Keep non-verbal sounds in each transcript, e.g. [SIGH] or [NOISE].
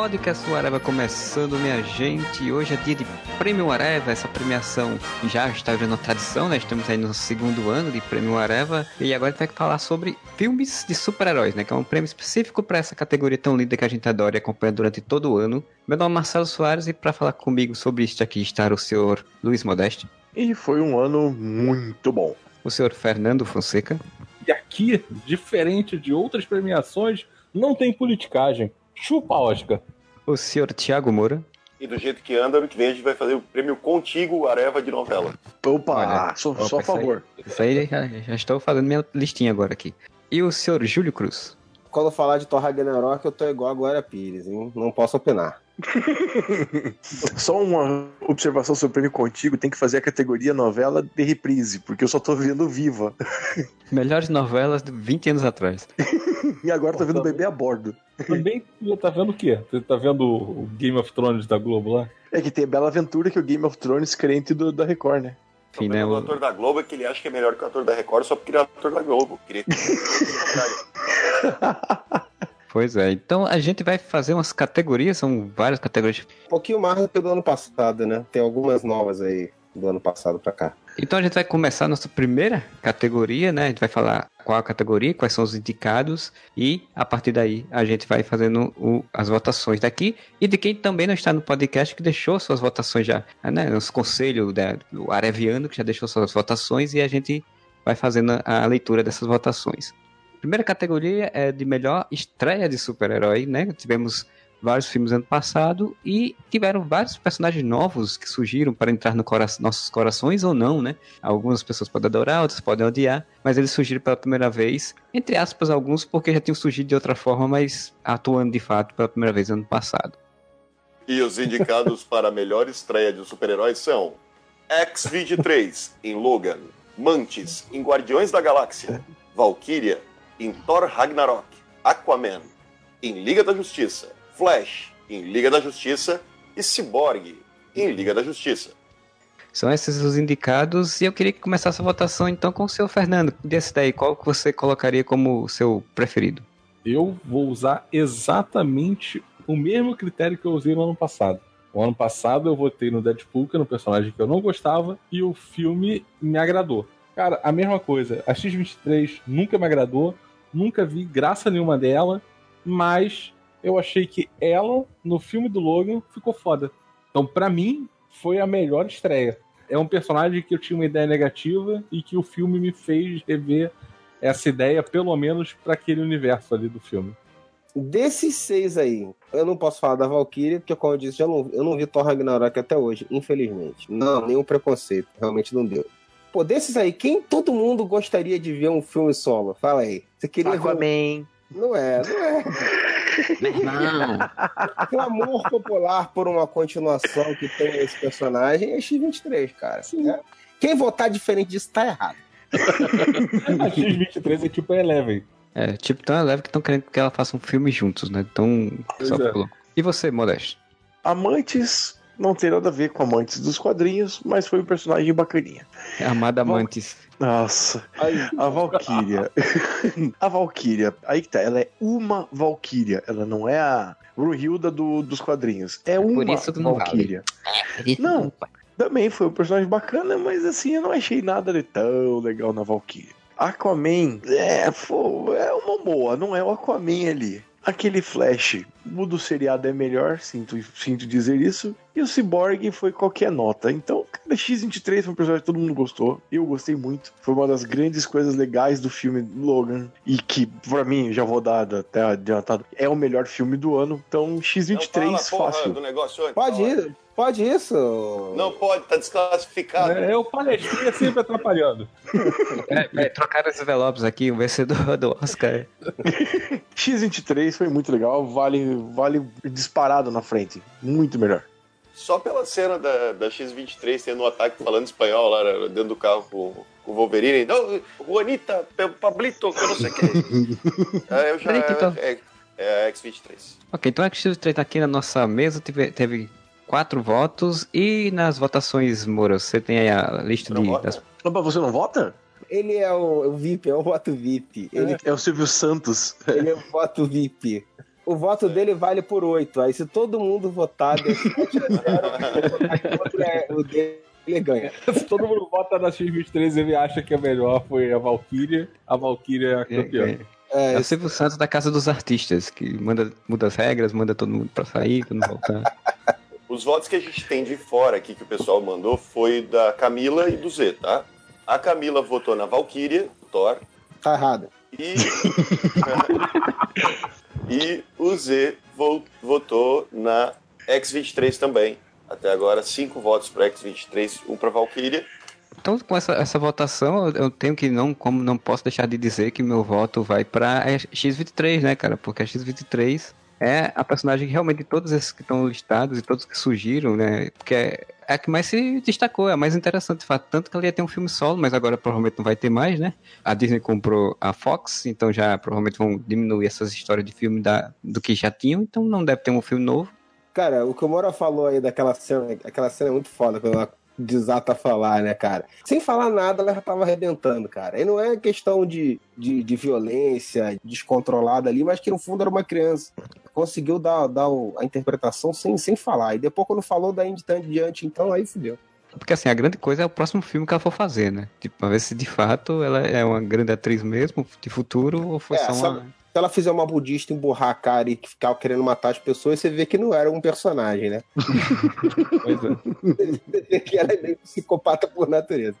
podcast do Areva começando, minha gente. E hoje é dia de Prêmio Areva, essa premiação já está virando tradição, né? Estamos aí no segundo ano de Prêmio Areva. E agora a gente vai falar sobre filmes de super-heróis, né? Que é um prêmio específico para essa categoria tão linda que a gente adora e acompanha durante todo o ano. Meu nome é Marcelo Soares e para falar comigo sobre isso aqui está o senhor Luiz Modeste. E foi um ano muito bom. O senhor Fernando Fonseca. E aqui, diferente de outras premiações, não tem politicagem. Chupa, Oscar. O senhor Tiago Moura. E do jeito que anda, ano que vem a gente vai fazer o prêmio Contigo Areva de novela. Opa, Olha, sou, opa, só a favor. Isso aí, isso aí já, já, estou fazendo minha listinha agora aqui. E o senhor Júlio Cruz. Quando falar de Thor Ragnarok, eu tô igual a Glória Pires, hein? Não posso opinar. [LAUGHS] Só uma observação sobre o prêmio contigo, tem que fazer a categoria novela de reprise, porque eu só tô vendo Viva. [LAUGHS] Melhores novelas de 20 anos atrás. [LAUGHS] e agora tô vendo Bebê a Bordo. Também tá vendo o quê? Você tá vendo o Game of Thrones da Globo lá? É que tem a Bela Aventura, que é o Game of Thrones crente do, da Record, né? Enfim, né, o ator da Globo é que ele acha que é melhor que o ator da Record só porque ele é ator da Globo. Queria... Pois é, então a gente vai fazer umas categorias, são várias categorias. Um pouquinho mais do que do ano passado, né? Tem algumas novas aí do ano passado para cá. Então a gente vai começar a nossa primeira categoria, né? A gente vai falar qual a categoria, quais são os indicados e a partir daí a gente vai fazendo o, as votações daqui e de quem também não está no podcast que deixou suas votações já, né? Nosso conselho da, do Areviano que já deixou suas votações e a gente vai fazendo a leitura dessas votações. Primeira categoria é de melhor estreia de super-herói, né? Tivemos vários filmes ano passado e tiveram vários personagens novos que surgiram para entrar no cora nossos corações ou não, né? Algumas pessoas podem adorar, outras podem odiar, mas eles surgiram pela primeira vez, entre aspas, alguns porque já tinham surgido de outra forma, mas atuando de fato pela primeira vez ano passado. E os indicados para a melhor estreia de super-heróis são X-23 em Logan, Mantis em Guardiões da Galáxia, Valkyria em Thor Ragnarok, Aquaman em Liga da Justiça, Flash em Liga da Justiça e Cyborg em Liga da Justiça. São esses os indicados e eu queria que começasse a votação então com o seu Fernando. Desse daí, qual que você colocaria como seu preferido? Eu vou usar exatamente o mesmo critério que eu usei no ano passado. O ano passado eu votei no Deadpool, que era um personagem que eu não gostava, e o filme me agradou. Cara, a mesma coisa. A X-23 nunca me agradou, nunca vi graça nenhuma dela, mas eu achei que ela, no filme do Logan, ficou foda. Então, para mim, foi a melhor estreia. É um personagem que eu tinha uma ideia negativa e que o filme me fez rever essa ideia, pelo menos para aquele universo ali do filme. Desses seis aí, eu não posso falar da Valkyrie, porque, como eu disse, já não, eu não vi Thor Ragnarok até hoje, infelizmente. Não, nenhum preconceito, realmente não deu. Pô, desses aí, quem todo mundo gostaria de ver um filme solo? Fala aí. Você queria Aquaman. ver. Não é, não é. Meu irmão. Clamor popular por uma continuação que tem esse personagem é X23, cara. É. Quem votar diferente disso tá errado. [LAUGHS] a X23 é tipo a Eleven. É, tipo tão Eleven que estão querendo que ela faça um filme juntos, né? Então, só é. E você, Modeste? Amantes não tem nada a ver com Amantes dos quadrinhos, mas foi um personagem bacaninha. É Amada Amantes. Nossa, a Valkyria. [LAUGHS] a Valkyria, aí que tá, ela é uma Valkyria, ela não é a Ruhilda do, dos quadrinhos. É, é uma Valkyria. Vale. É, não, também foi um personagem bacana, mas assim, eu não achei nada de tão legal na Valkyria. Aquaman, é, foi, é uma boa, não é o Aquaman ali. Aquele Flash, o do seriado é melhor, sinto, sinto dizer isso. E o Cyborg foi qualquer nota. Então, cara, X-23 foi um personagem que todo mundo gostou. Eu gostei muito. Foi uma das grandes coisas legais do filme Logan. E que, pra mim, já vou dar até adiantado, é o melhor filme do ano. Então, X-23 fácil. Do negócio Pode ir. Pode isso? Não pode, tá desclassificado. É, o palestrinha sempre atrapalhando. [LAUGHS] É, é, trocaram os envelopes aqui, o vencedor do Oscar. [LAUGHS] X23 foi muito legal, vale, vale disparado na frente. Muito melhor. Só pela cena da, da X23 tendo um ataque falando espanhol lá dentro do carro com, com o Wolverine. Não, Juanita, Pablito, que eu não sei o que. [LAUGHS] é, eu já. É, é, a X23. Ok, então a X23 tá aqui na nossa mesa, teve, teve quatro votos. E nas votações, Moura, você tem aí a lista de. Das... Opa, você não vota? Ele é o, o VIP, é o voto VIP. Ele é, é o Silvio Santos. Ele é o voto VIP. O voto dele vale por 8. Aí se todo mundo votar, de 7 a 0, [LAUGHS] é, o dele ganha. Se todo mundo vota na X23 ele acha que a melhor foi a Valkyria, a Valkyria é a campeã. É, é, é o Silvio Santos da Casa dos Artistas, que manda, muda as regras, manda todo mundo pra sair, quando voltar. [LAUGHS] Os votos que a gente tem de fora aqui que o pessoal mandou foi da Camila e do Z, tá? A Camila votou na Valkyria, Thor. Tá errado. E, [LAUGHS] e o Z votou na X23 também. Até agora, cinco votos para X23, um para Valkyria. Então, com essa, essa votação, eu tenho que não, como não posso deixar de dizer que meu voto vai para X23, né, cara? Porque a X23 é a personagem que realmente todos esses que estão listados e todos que surgiram, né? Porque é, é a que mais se destacou, é a mais interessante, de fato. Tanto que ela ia ter um filme solo, mas agora provavelmente não vai ter mais, né? A Disney comprou a Fox, então já provavelmente vão diminuir essas histórias de filme da, do que já tinham, então não deve ter um filme novo. Cara, o que o Mora falou aí daquela cena, aquela cena é muito foda, quando ela desata a falar, né, cara? Sem falar nada, ela já tava arrebentando, cara. E não é questão de, de, de violência descontrolada ali, mas que no fundo era uma criança. Conseguiu dar, dar a interpretação sem, sem falar. E depois, quando falou daí em diante, então aí fudeu. Porque assim, a grande coisa é o próximo filme que ela for fazer, né? Tipo, pra ver se de fato ela é uma grande atriz mesmo, de futuro, ou foi é, só uma se ela fizer uma budista emburrar a cara e ficar querendo matar as pessoas, você vê que não era um personagem, né? [LAUGHS] pois é. Você vê que ela é meio psicopata por natureza.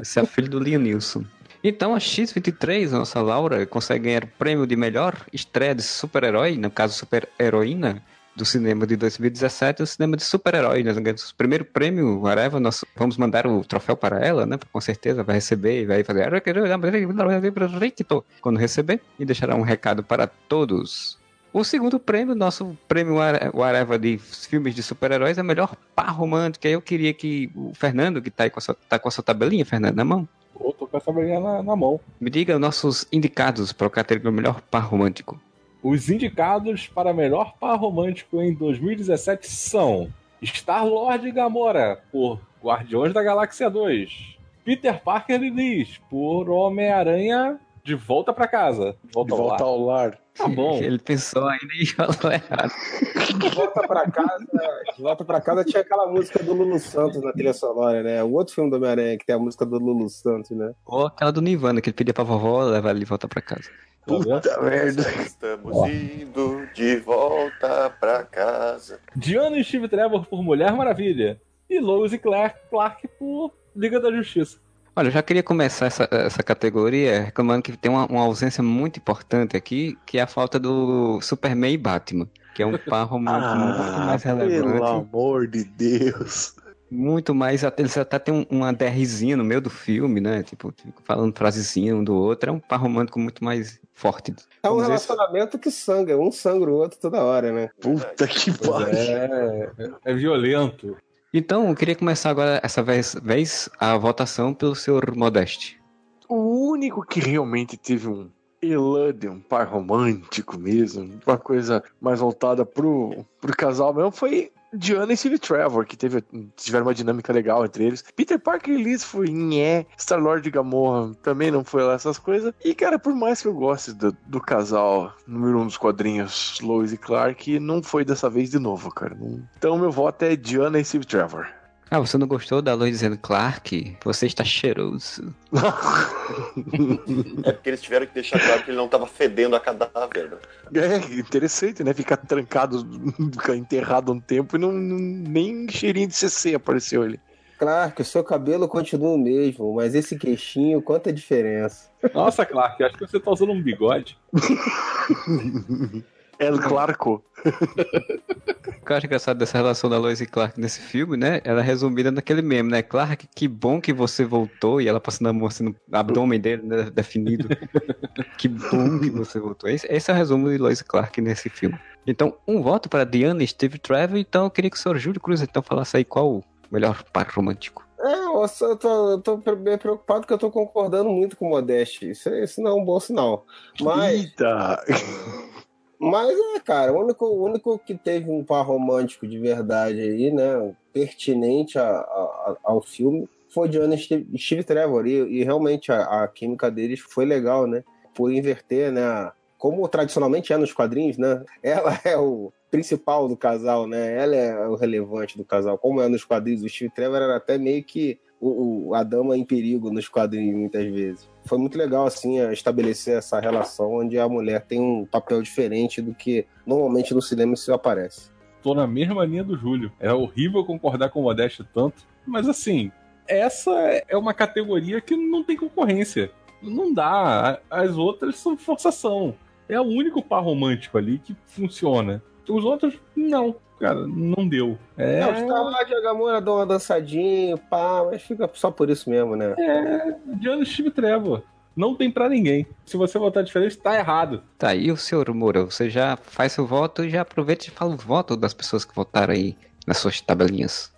Esse é filho do Liam Nilson. Então a X23, a nossa Laura, consegue ganhar o prêmio de melhor estreia de super-herói, no caso super-heroína, do cinema de 2017 o cinema de super-herói. Nós ganhamos o primeiro prêmio, whatever, nós vamos mandar o troféu para ela, né? Com certeza vai receber e vai fazer quando receber e deixará um recado para todos. O segundo prêmio, nosso prêmio Whatever de filmes de super-heróis, é melhor par romântico. Eu queria que o Fernando, que está aí com a sua, tá com a sua tabelinha, Fernando, na mão. Eu tô com a tabelinha na, na mão. Me diga nossos indicados para o categoria melhor par romântico. Os indicados para melhor par romântico em 2017 são Star-Lord Gamora, por Guardiões da Galáxia 2. Peter Parker e Liz, por Homem-Aranha de volta para casa. De volta, de volta ao, lar. ao lar. Tá bom. [LAUGHS] Ele pensou ainda e falou errado. De volta pra casa, de volta pra casa tinha aquela música do Lulu Santos na trilha sonora, né? O outro filme do Homem-Aranha que tem a música do Lulu Santos, né? Ou aquela do Nirvana, que ele pedia pra vovó levar ele de volta pra casa. Puta merda. Estamos indo de volta pra casa. Diana e Steve Trevor por Mulher Maravilha. E Lois e Clark, Clark por Liga da Justiça. Olha, eu já queria começar essa, essa categoria reclamando que tem uma, uma, ausência muito importante aqui, que é a falta do Superman e Batman, que é um par romântico [LAUGHS] ah, muito mais relevante. Pelo amor de Deus muito mais. Eles até tem uma DRzinha no meio do filme, né? Tipo, falando frasezinha um do outro. É um par romântico muito mais forte. É um relacionamento que sangra, um sangra o outro toda hora, né? Puta que pariu. É, é violento. Então, eu queria começar agora, essa vez, vez a votação pelo senhor Modeste. O único que realmente teve um elan um par romântico mesmo, uma coisa mais voltada pro, pro casal mesmo, foi Diana e Steve Trevor, que teve, tiveram uma dinâmica legal entre eles. Peter Parker e Liz foi nhé. Star-Lord e Gamorra também não foi lá essas coisas. E, cara, por mais que eu goste do, do casal número um dos quadrinhos, Lois e Clark, não foi dessa vez de novo, cara. Então, meu voto é Diana e Steve Trevor. Ah, você não gostou da Lois dizendo Clark? Você está cheiroso. [LAUGHS] é porque eles tiveram que deixar claro que ele não estava fedendo a cadáver. Né? É, interessante, né? Ficar trancado, ficar enterrado um tempo e não, não, nem cheirinho de CC apareceu ele. Clark, o seu cabelo continua o mesmo, mas esse queixinho, quanta diferença. Nossa, Clark, acho que você tá usando um bigode. [LAUGHS] El Clarko. O que eu acho engraçado dessa relação da Lois e Clark nesse filme, né? Ela é resumida naquele meme, né? Clark, que bom que você voltou. E ela passando a mão assim no abdômen dele, né? definido. que bom que você voltou. Esse, esse é o resumo de Lois e Clark nesse filme. Então, um voto para Diana e Steve Trevor. Então, eu queria que o senhor Júlio Cruz então falasse aí qual o melhor par romântico. É, eu tô, eu tô bem preocupado que eu tô concordando muito com o Modeste. Isso, isso não é um bom sinal. Mas. Eita! Mas é, cara, o único, o único que teve um par romântico de verdade aí, né? Pertinente a, a, ao filme foi John e Steve, Steve Trevor. E, e realmente a, a, química deles foi legal, né? Por inverter, né? Como tradicionalmente é nos quadrinhos, né? [LAUGHS] Ela é o principal do casal, né? Ela é o relevante do casal. Como é nos quadrinhos, o Steve Trevor era até meio que o, o, a dama em perigo nos quadrinhos, muitas vezes. Foi muito legal, assim, estabelecer essa relação onde a mulher tem um papel diferente do que normalmente no cinema isso aparece. Tô na mesma linha do Júlio. É horrível concordar com o Modeste tanto, mas assim, essa é uma categoria que não tem concorrência. Não dá. As outras são forçação. É o único par romântico ali que funciona. Os outros, não cara, não deu. É... Não, os caras de Agamora dão uma dançadinha, pá, mas fica só por isso mesmo, né? É, Diana Steve Trevor. Não tem para ninguém. Se você votar diferente, tá errado. Tá, e o senhor Moura, você já faz seu voto e já aproveita e fala o voto das pessoas que votaram aí nas suas tabelinhas.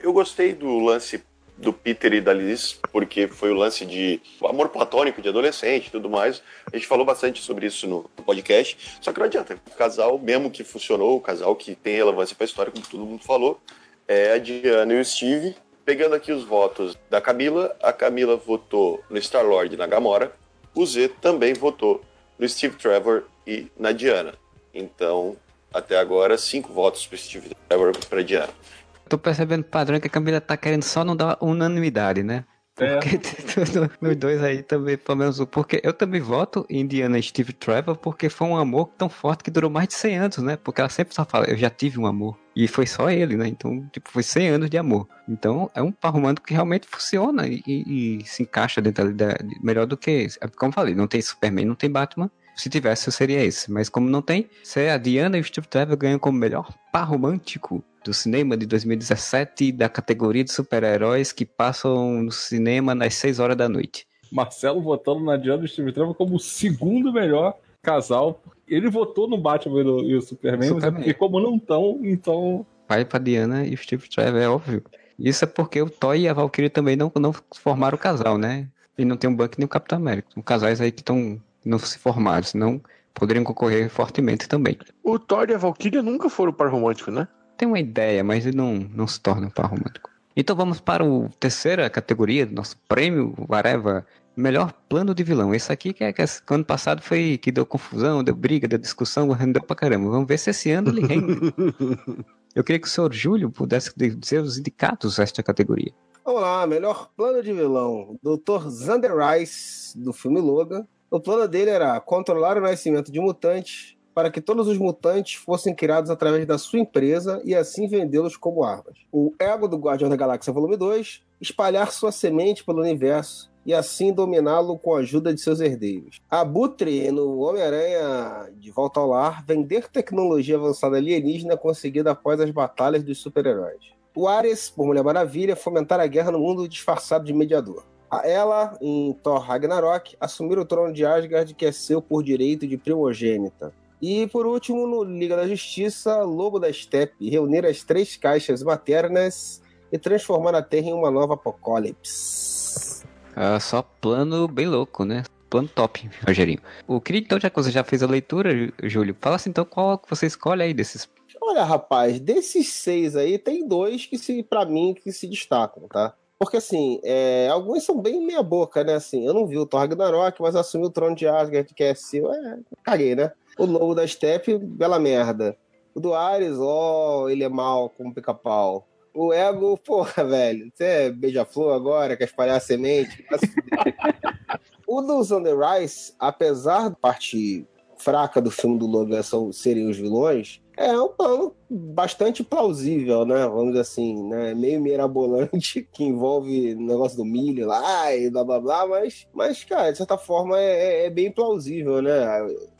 Eu gostei do lance do Peter e da Liz, porque foi o lance de amor platônico de adolescente e tudo mais. A gente falou bastante sobre isso no podcast. Só que não adianta. O casal, mesmo que funcionou, o casal que tem relevância para a história, como todo mundo falou, é a Diana e o Steve. Pegando aqui os votos da Camila, a Camila votou no Star-Lord e na Gamora. O Z também votou no Steve Trevor e na Diana. Então, até agora, cinco votos para Steve Trevor e para Diana. Tô percebendo padrão que a Camila tá querendo só não dar unanimidade, né? É. Porque é. [LAUGHS] nos dois aí também, pelo menos, porque eu também voto em Indiana e Steve Trevor porque foi um amor tão forte que durou mais de 100 anos, né? Porque ela sempre só fala, eu já tive um amor. E foi só ele, né? Então, tipo, foi 100 anos de amor. Então, é um par romântico que realmente funciona e, e, se encaixa dentro da, melhor do que, como eu falei, não tem Superman, não tem Batman, se tivesse, seria esse. Mas como não tem, se a Diana e o Steve Trevor ganham como melhor par romântico do cinema de 2017 da categoria de super-heróis que passam no cinema nas 6 horas da noite. Marcelo votando na Diana e o Steve Trevor como o segundo melhor casal. Ele votou no Batman e o Superman, Superman. e como não estão, então... Vai pra Diana e o Steve Trevor, é óbvio. Isso é porque o Thor e a Valkyrie também não, não formaram o casal, né? E não tem um Buck nem o Capitão América. São casais aí que estão não se formaram, senão poderiam concorrer fortemente também. O Thor e a Valkyria nunca foram par romântico, né? Tem uma ideia, mas ele não, não se torna um par romântico. Então vamos para a terceira categoria do nosso prêmio Vareva. Melhor plano de vilão. Esse aqui que, é, que ano passado foi que deu confusão, deu briga, deu discussão, rendeu pra caramba. Vamos ver se esse ano ele rende. [LAUGHS] Eu queria que o senhor Júlio pudesse dizer os indicados desta categoria. Vamos lá, melhor plano de vilão. Dr. Zander Rice, do filme Logan. O plano dele era controlar o nascimento de mutantes para que todos os mutantes fossem criados através da sua empresa e assim vendê-los como armas. O ego do Guardião da Galáxia Volume 2, espalhar sua semente pelo universo e assim dominá-lo com a ajuda de seus herdeiros. Abutre, no Homem-Aranha de Volta ao Lar, vender tecnologia avançada alienígena conseguida após as batalhas dos super-heróis. O Ares, por Mulher Maravilha, fomentar a guerra no mundo disfarçado de mediador ela, em Thor Ragnarok, assumir o trono de Asgard, que é seu por direito de primogênita. E por último, no Liga da Justiça, Lobo da Steppe, reunir as três caixas maternas e transformar a Terra em uma nova apocalipse. Ah, só plano bem louco, né? Plano top, Rogerinho. O queria então, já que você já fez a leitura, Júlio, fala assim então qual que você escolhe aí desses. Olha, rapaz, desses seis aí, tem dois que se, para mim, que se destacam, tá? Porque, assim, é, alguns são bem meia boca, né? Assim, eu não vi o Thor Ragnarok, mas assumi o trono de Asgard, que é seu. É, caguei, né? O Lobo da Steppe, bela merda. O do Ares, ó, oh, ele é mal como pica-pau. O Ego, porra, velho, você é beija-flor agora, quer espalhar a semente? o do Thunder Rice, apesar da parte fraca do filme do Logan serem os vilões, é um plano bastante plausível, né? Vamos dizer assim, né? Meio mirabolante, [LAUGHS] que envolve o negócio do milho lá e blá blá blá, mas, mas cara, de certa forma é, é, é bem plausível, né?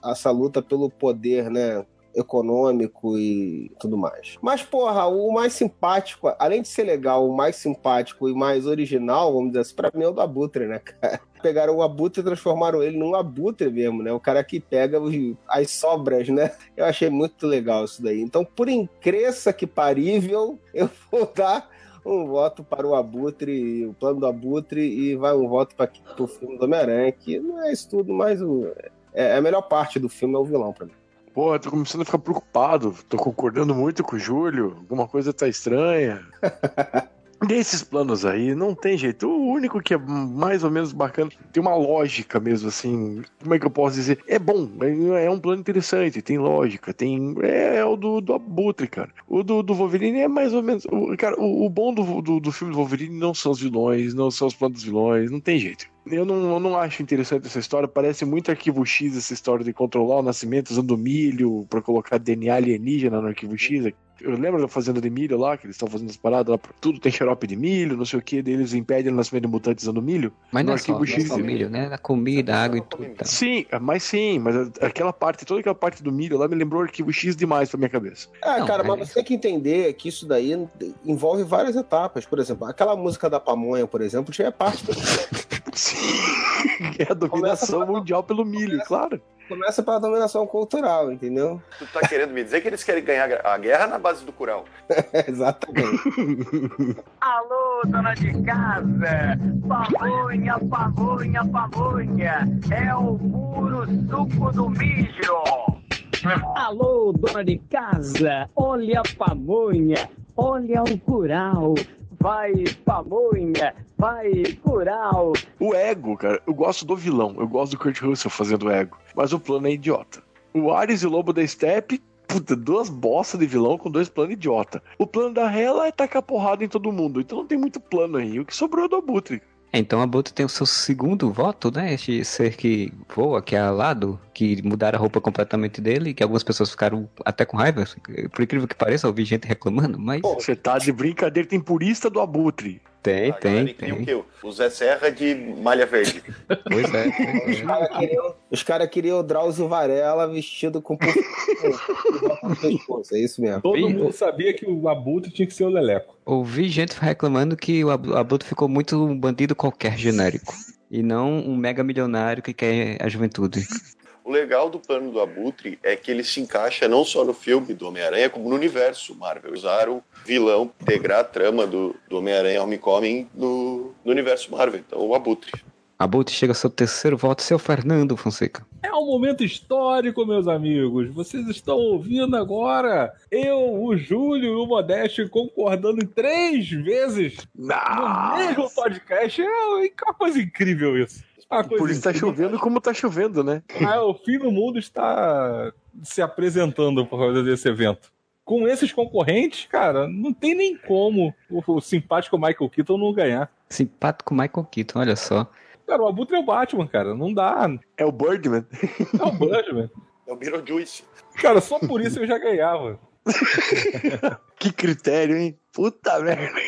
Essa luta pelo poder, né? econômico e tudo mais. Mas, porra, o mais simpático, além de ser legal, o mais simpático e mais original, vamos dizer assim, pra mim é o do Abutre, né, cara? Pegaram o Abutre e transformaram ele num Abutre mesmo, né? O cara que pega as sobras, né? Eu achei muito legal isso daí. Então, por incresça que parível, eu [LAUGHS] vou dar um voto para o Abutre, o plano do Abutre, e vai um voto para o filme do Homem-Aranha, que não é isso tudo, mas o, é, a melhor parte do filme é o vilão para mim. Pô, tô começando a ficar preocupado. Tô concordando muito com o Júlio. Alguma coisa tá estranha. [LAUGHS] Desses planos aí, não tem jeito. O único que é mais ou menos bacana, tem uma lógica mesmo, assim. Como é que eu posso dizer? É bom, é, é um plano interessante, tem lógica, tem. É, é o do, do Abutre, cara. O do, do Wolverine é mais ou menos. O, cara, o, o bom do, do, do filme do Wolverine não são os vilões, não são os planos dos vilões, não tem jeito. Eu não, eu não acho interessante essa história. Parece muito arquivo X essa história de controlar o nascimento usando milho para colocar DNA alienígena no arquivo X. Eu lembro da fazenda de milho lá, que eles estão fazendo as paradas lá, tudo tem xarope de milho, não sei o que, deles impedem o nascimento de mutantes usando milho. Mas no não, arquivo é só, X, não é só milho, né? Na comida, água e tudo. Tá. Sim, mas sim, mas aquela parte, toda aquela parte do milho lá me lembrou o arquivo X demais pra minha cabeça. Ah, não, cara, mas você tem que entender que isso daí envolve várias etapas. Por exemplo, aquela música da pamonha, por exemplo, já é parte do. [LAUGHS] sim, é a dominação mundial pelo milho, começa, claro. Começa pela dominação cultural, entendeu? Tu tá querendo me dizer que eles querem ganhar a guerra na base do curau? [LAUGHS] Exatamente. [LAUGHS] Alô, dona de casa! Pamonha, pamonha, pamonha! É o puro suco do mijo! Alô, dona de casa! Olha a pamonha! Olha o curau! Vai pamonha, vai curau. O ego, cara, eu gosto do vilão, eu gosto do Kurt Russell fazendo ego, mas o plano é idiota. O Ares e o Lobo da Steppe puta, duas bossas de vilão com dois planos idiota. O plano da Hela é tacar porrada em todo mundo, então não tem muito plano aí. O que sobrou é do Abutre. É, então a Boto tem o seu segundo voto, né? Este ser que voa, que é alado, que mudaram a roupa completamente dele, que algumas pessoas ficaram até com raiva. Por incrível que pareça, ouvi gente reclamando, mas. Pô, você tá de brincadeira, tem purista do Abutre. Tem, a tem. tem. O, quê? o Zé Serra de malha verde. Pois é. Os caras queriam, os cara queriam o Drauzio Varela vestido com [LAUGHS] é isso mesmo. Todo mundo sabia que o Abutre tinha que ser o Leleco. Ouvi gente reclamando que o Abutre ficou muito um bandido qualquer genérico. E não um mega milionário que quer a juventude. O legal do plano do Abutre é que ele se encaixa não só no filme do Homem-Aranha, como no universo Marvel. Usaram o vilão integrar a trama do, do Homem-Aranha Homecoming no, no universo Marvel. Então, o Abutre. Abutre chega ao seu terceiro voto, seu Fernando Fonseca. É um momento histórico, meus amigos. Vocês estão ouvindo agora eu, o Júlio e o Modeste concordando três vezes Nossa. no mesmo podcast. É uma coisa incrível isso. Por isso tá chovendo como tá chovendo, né? Ah, o fim do mundo está se apresentando por causa desse evento. Com esses concorrentes, cara, não tem nem como o, o simpático Michael Keaton não ganhar. Simpático Michael Keaton, olha só. Cara, o Abutre é o Batman, cara. Não dá. É o Birdman. É o Birdman. É o Beetlejuice. Cara, só por isso eu já ganhava. [LAUGHS] que critério, hein? Puta merda.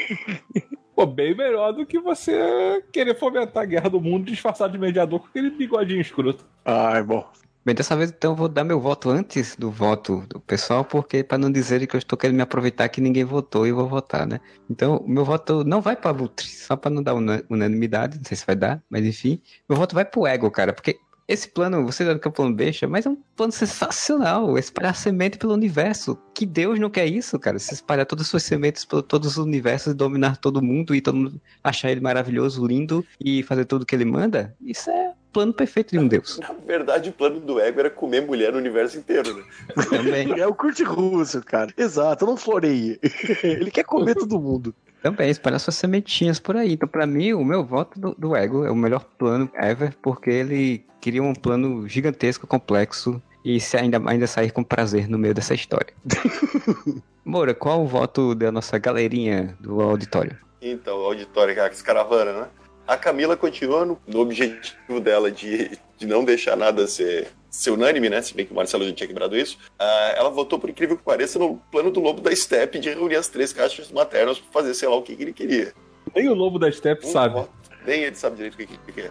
Pô, bem melhor do que você querer fomentar a guerra do mundo disfarçado de mediador com aquele bigodinho escroto. Ai, bom. Bem, dessa vez então eu vou dar meu voto antes do voto do pessoal, porque para não dizerem que eu estou querendo me aproveitar que ninguém votou e eu vou votar, né? Então, o meu voto não vai para Abutre, só para não dar unanimidade, não sei se vai dar, mas enfim. Meu voto vai pro Ego, cara, porque esse plano, você dando que é um plano besta, mas é um plano sensacional. Espalhar semente pelo universo. Que Deus não quer isso, cara. Se espalhar todas as suas sementes por todos os universos e dominar todo mundo e todo mundo achar ele maravilhoso, lindo e fazer tudo que ele manda. Isso é plano perfeito de um Deus. Na verdade, o plano do ego era comer mulher no universo inteiro, né? Também. [LAUGHS] É o curte russo, cara. Exato, não floreia. [LAUGHS] ele quer comer todo mundo. Também, espalhar suas sementinhas por aí. Então, pra mim, o meu voto do, do Ego é o melhor plano ever, porque ele queria um plano gigantesco, complexo, e se ainda, ainda sair com prazer no meio dessa história. [LAUGHS] Moura, qual o voto da nossa galerinha do auditório? Então, o auditório, que é a caravana, né? A Camila continua no, no objetivo dela de, de não deixar nada ser ser unânime, né? Se bem que o Marcelo já tinha quebrado isso. Uh, ela votou, por incrível que pareça, no plano do Lobo da Steppe de reunir as três caixas maternas para fazer sei lá o que, que, ele queria. Nem o Lobo da Steppe um sabe. Voto. Nem ele sabe direito o que, que, que é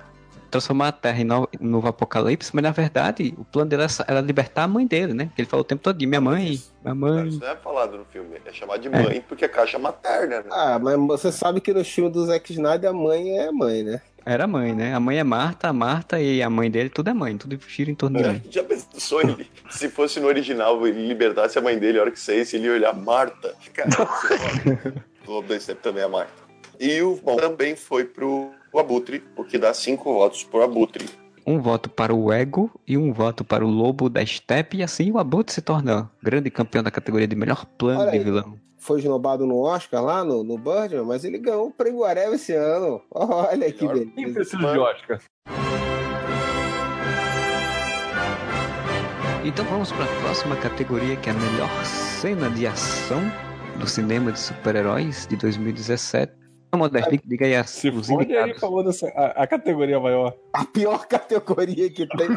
transformar a Terra em novo, um novo apocalipse, mas na verdade o plano dele era, libertar a mãe dele, né? Ele falou o tempo todo de minha mãe, minha mãe. Isso não é falado no filme, é chamar de mãe é. porque é caixa materna, né? Ah, mas você sabe que no filme do Zack Snyder a mãe é mãe, né? Era mãe, né? A mãe é Marta, a Marta e a mãe dele, tudo é mãe, tudo gira em torno de mãe. Já pensou ele, [LAUGHS] se fosse no original, ele libertasse a mãe dele, a hora que saísse, ele ia olhar Marta. Cara, o Lobo da Steppe também é Marta. E o bom também foi pro Abutre, o que dá cinco votos pro Abutre. um voto para o Ego e um voto para o Lobo da Steppe, e assim o Abutre se torna grande campeão da categoria de melhor plano Olha de aí. vilão foi esnobado no Oscar lá, no, no Birdman, mas ele ganhou o prêmio Areva esse ano. [LAUGHS] Olha que beleza. Quem precisa de Oscar? Então vamos para a próxima categoria, que é a melhor cena de ação do cinema de super-heróis de 2017. Modesto, diga aí Se os fode aí a, a, categoria maior. A pior [LAUGHS] categoria que tem.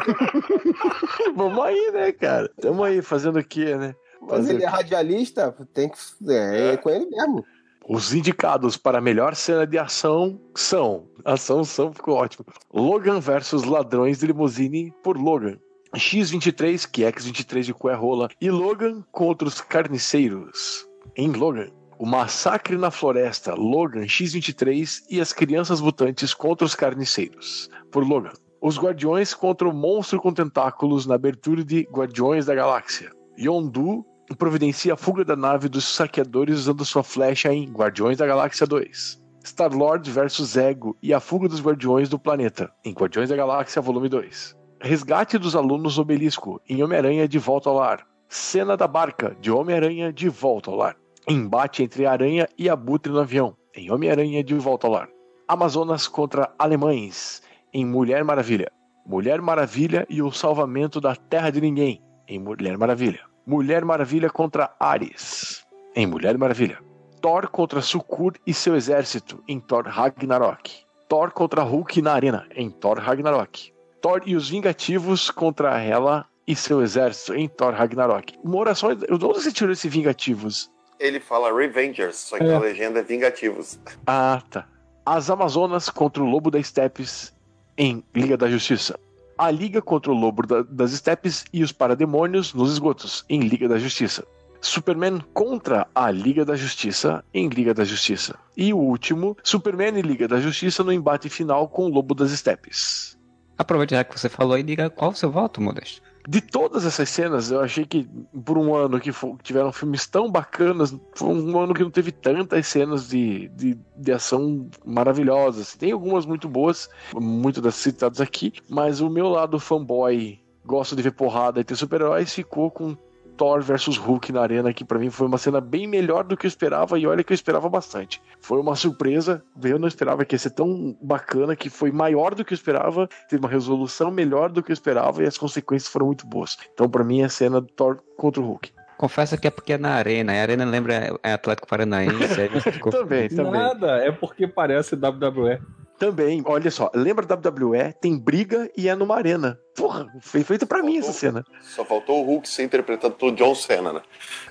[LAUGHS] Vamos aí, né, cara? Estamos aí fazendo o quê, né? Mas ele é radialista, tem que. É, é com ele mesmo. Os indicados para melhor cena de ação são. Ação, são, ficou ótimo. Logan versus Ladrões de Limousine por Logan. X23, que é X23 de Cué Rola, e Logan contra os Carniceiros. Em Logan. O Massacre na Floresta, Logan X23 e as Crianças Mutantes contra os Carniceiros. Por Logan. Os Guardiões contra o Monstro com Tentáculos na abertura de Guardiões da Galáxia. Yondu providencia a fuga da nave dos saqueadores usando sua flecha em Guardiões da Galáxia 2. Star-Lord versus Ego e a fuga dos Guardiões do Planeta, em Guardiões da Galáxia Volume 2. Resgate dos alunos Obelisco, em Homem-Aranha de Volta ao Lar. Cena da barca, de Homem-Aranha de Volta ao Lar. Embate entre Aranha e Abutre no avião, em Homem-Aranha de Volta ao Lar. Amazonas contra Alemães, em Mulher Maravilha. Mulher Maravilha e o salvamento da Terra de Ninguém, em Mulher Maravilha. Mulher Maravilha contra Ares, em Mulher Maravilha. Thor contra Sukur e seu exército, em Thor Ragnarok. Thor contra Hulk na arena, em Thor Ragnarok. Thor e os Vingativos contra Hela e seu exército, em Thor Ragnarok. Oração. De onde você tirou esse Vingativos? Ele fala Revengers, só que é. a legenda é Vingativos. Ah, tá. As Amazonas contra o Lobo das Steppes em Liga da Justiça a Liga contra o Lobo da, das Estepes e os Parademônios nos esgotos, em Liga da Justiça. Superman contra a Liga da Justiça em Liga da Justiça. E o último, Superman e Liga da Justiça no embate final com o Lobo das Estepes. Aproveite já que você falou e diga qual o seu voto, Modesto de todas essas cenas, eu achei que por um ano que tiveram filmes tão bacanas, foi um ano que não teve tantas cenas de, de, de ação maravilhosas. Tem algumas muito boas, muito das citadas aqui, mas o meu lado fanboy gosto de ver porrada e ter super-heróis ficou com Thor versus Hulk na arena, que para mim foi uma cena bem melhor do que eu esperava, e olha que eu esperava bastante. Foi uma surpresa, eu não esperava que ia ser tão bacana, que foi maior do que eu esperava, teve uma resolução melhor do que eu esperava, e as consequências foram muito boas. Então, para mim, é a cena do Thor contra o Hulk. Confessa que é porque é na arena. A arena lembra é Atlético Paranaense. [LAUGHS] ficou... também, também. Nada, é porque parece WWE. Também, olha só, lembra da WWE? Tem briga e é numa arena. Porra, foi feito para mim essa cena. Só faltou o Hulk ser interpretado pelo John Cena, né?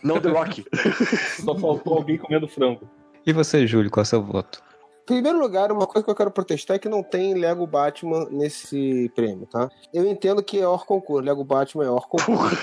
Não The Rock. [LAUGHS] só faltou alguém comendo frango. E você, Júlio, qual é o seu voto? Em primeiro lugar, uma coisa que eu quero protestar é que não tem Lego Batman nesse prêmio, tá? Eu entendo que é Or concurso, Lego Batman é Or concurso.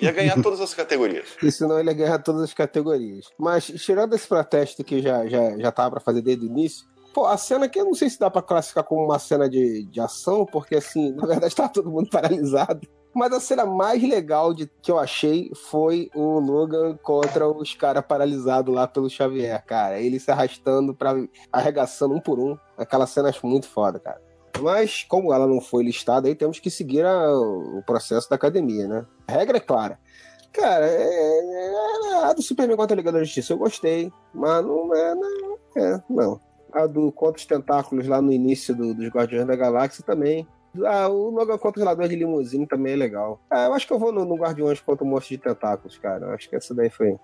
Ia ganhar todas as categorias. [LAUGHS] E senão ele ia ganhar todas as categorias. Mas, tirando esse protesto que já, já, já tava pra fazer desde o início, Pô, a cena que eu não sei se dá pra classificar como uma cena de, de ação, porque assim, na verdade tá todo mundo [LAUGHS] paralisado. Mas a cena mais legal de, que eu achei foi o Logan contra os caras paralisados lá pelo Xavier, cara. Ele se arrastando, pra, arregaçando um por um. Aquela cena acho muito foda, cara. Mas, como ela não foi listada, aí temos que seguir a, o processo da academia, né? A regra é clara. Cara, é, é, é a do Superman contra a Liga da Justiça eu gostei, mas não é. Não, é, não a do Contra os Tentáculos lá no início do, dos Guardiões da Galáxia também. Ah, o Logan contra os Ladrões de Limusine também é legal. Ah, eu acho que eu vou no, no Guardiões contra o Monstro de Tentáculos, cara. Eu acho que essa daí foi.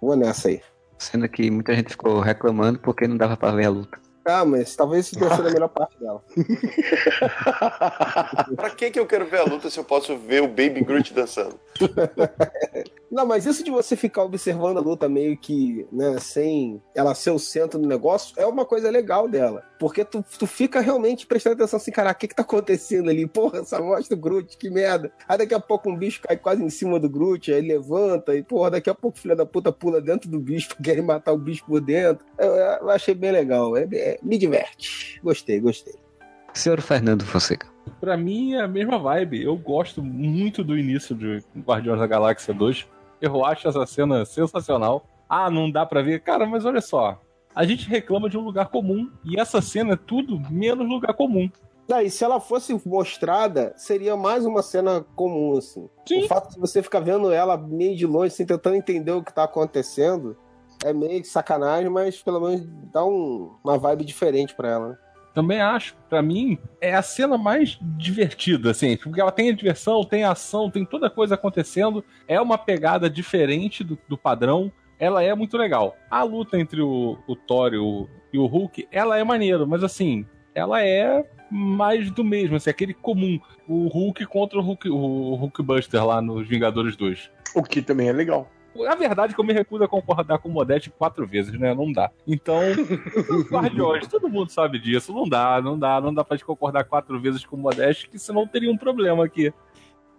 Vou nessa aí. Sendo que muita gente ficou reclamando porque não dava pra ver a luta. Ah, mas talvez isso tenha sido a melhor parte dela. [LAUGHS] pra que, que eu quero ver a luta se eu posso ver o Baby Groot dançando? [LAUGHS] Não, mas isso de você ficar observando a luta meio que, né, sem ela ser o centro do negócio, é uma coisa legal dela. Porque tu, tu fica realmente prestando atenção assim, cara, o que que tá acontecendo ali? Porra, essa voz do Groot, que merda. Aí daqui a pouco um bicho cai quase em cima do Groot, aí levanta, e porra, daqui a pouco o filho da puta pula dentro do bicho, quer matar o bicho por dentro. Eu, eu achei bem legal. É, é, me diverte. Gostei, gostei. Senhor Fernando Fonseca. Pra mim é a mesma vibe. Eu gosto muito do início de Guardiões da Galáxia 2 eu acho essa cena sensacional. Ah, não dá pra ver. Cara, mas olha só. A gente reclama de um lugar comum e essa cena é tudo menos lugar comum. Daí, se ela fosse mostrada, seria mais uma cena comum, assim. Sim. O fato de você ficar vendo ela meio de longe, assim, tentando entender o que tá acontecendo, é meio sacanagem, mas pelo menos dá um, uma vibe diferente pra ela, né? Também acho, para mim, é a cena mais divertida, assim, porque ela tem a diversão, tem a ação, tem toda coisa acontecendo, é uma pegada diferente do, do padrão, ela é muito legal. A luta entre o, o Thor e o, e o Hulk, ela é maneira, mas assim, ela é mais do mesmo, assim, aquele comum. O Hulk contra o Hulk, o Hulkbuster lá nos Vingadores 2. O que também é legal. A verdade é que eu me recuso a concordar com o Modeste quatro vezes, né? Não dá. Então, [LAUGHS] Guardiões, todo mundo sabe disso. Não dá, não dá, não dá pra gente concordar quatro vezes com o Modeste, que senão teria um problema aqui.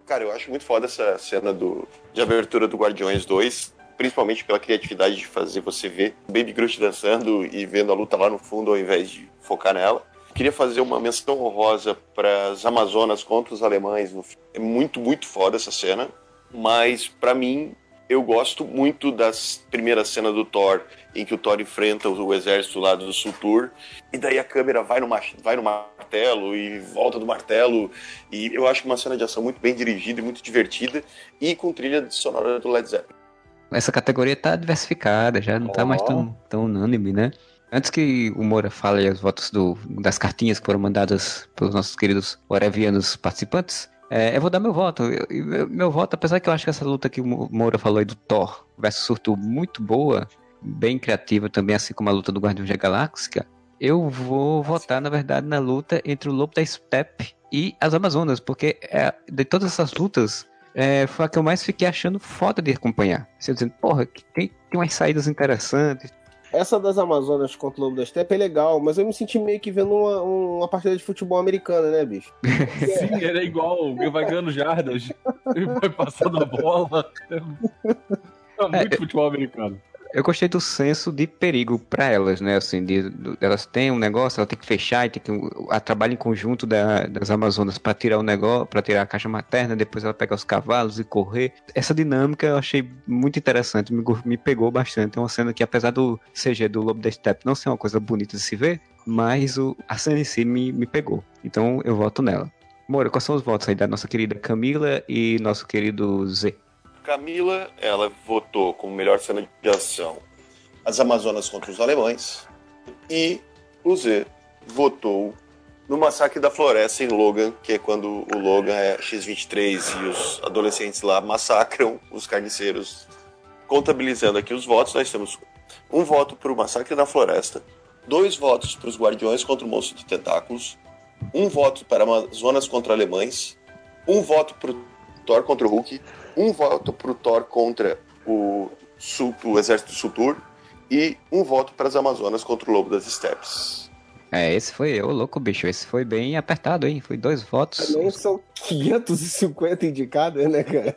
Cara, eu acho muito foda essa cena do, de abertura do Guardiões 2, principalmente pela criatividade de fazer você ver Baby Groot dançando e vendo a luta lá no fundo ao invés de focar nela. Queria fazer uma menção honrosa para as Amazonas contra os alemães. É muito, muito foda essa cena. Mas, para mim, eu gosto muito das primeiras cenas do Thor, em que o Thor enfrenta o exército lá do Sultur, e daí a câmera vai no, vai no martelo e volta do martelo, e eu acho uma cena de ação muito bem dirigida e muito divertida, e com trilha sonora do Led Zeppelin. Essa categoria tá diversificada, já não oh. tá mais tão, tão unânime, né? Antes que o Moura fale os votos do, das cartinhas que foram mandadas pelos nossos queridos orevianos participantes, é, eu vou dar meu voto. Eu, meu voto, apesar que eu acho que essa luta que o Moura falou aí do Thor versus Surtur muito boa, bem criativa também, assim como a luta do Guardião da Galáxia, eu vou votar, na verdade, na luta entre o Lobo da Steppe e as Amazonas, porque é, de todas essas lutas, é, foi a que eu mais fiquei achando foda de acompanhar. Você dizendo, porra, tem, tem umas saídas interessantes, essa das Amazonas contra o Lobo da Steppe é legal, mas eu me senti meio que vendo uma, uma partida de futebol americana, né, bicho? [LAUGHS] Sim, era igual, vai ganhando jardas, [LAUGHS] vai passando a bola. É muito é, futebol americano. Eu gostei do senso de perigo para elas, né? Assim, de, de, elas têm um negócio, ela tem que fechar e tem que a trabalho em conjunto da, das Amazonas para tirar o negócio, para tirar a caixa materna, depois ela pegar os cavalos e correr. Essa dinâmica eu achei muito interessante, me, me pegou bastante. É uma cena que, apesar do CG do Lobo da Steppe não ser uma coisa bonita de se ver, mas o, a cena em si me, me pegou. Então eu voto nela. Moura, quais são os votos aí da nossa querida Camila e nosso querido Z? Camila, ela votou como melhor cena de ação as Amazonas contra os alemães. E o Z votou no Massacre da Floresta em Logan, que é quando o Logan é X-23 e os adolescentes lá massacram os carniceiros. Contabilizando aqui os votos, nós temos um voto para o Massacre da Floresta, dois votos para os Guardiões contra o Monstro de Tentáculos, um voto para Amazonas contra Alemães, um voto para o Thor contra o Hulk, um voto para o Thor contra o, Sul, o exército Sultur e um voto para as Amazonas contra o Lobo das Steppes. É, esse foi o louco, bicho. Esse foi bem apertado, hein? Foi dois votos. Também são 550 indicados, né, cara?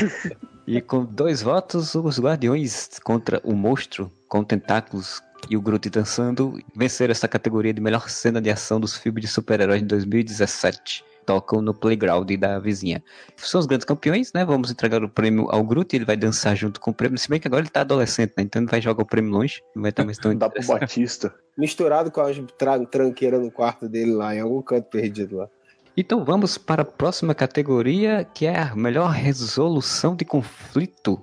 [LAUGHS] e com dois votos, os Guardiões contra o monstro com tentáculos e o Groot dançando venceram essa categoria de melhor cena de ação dos filmes de super-heróis de 2017 tocam no playground da vizinha. São os grandes campeões, né? Vamos entregar o prêmio ao Groot, ele vai dançar junto com o prêmio. Se bem que agora ele tá adolescente, né? Então ele vai jogar o prêmio longe. Não vai estar mais tão [LAUGHS] Dá pro Batista. Misturado com as tra tranqueiras no quarto dele lá, em algum canto perdido lá. Então vamos para a próxima categoria, que é a melhor resolução de conflito.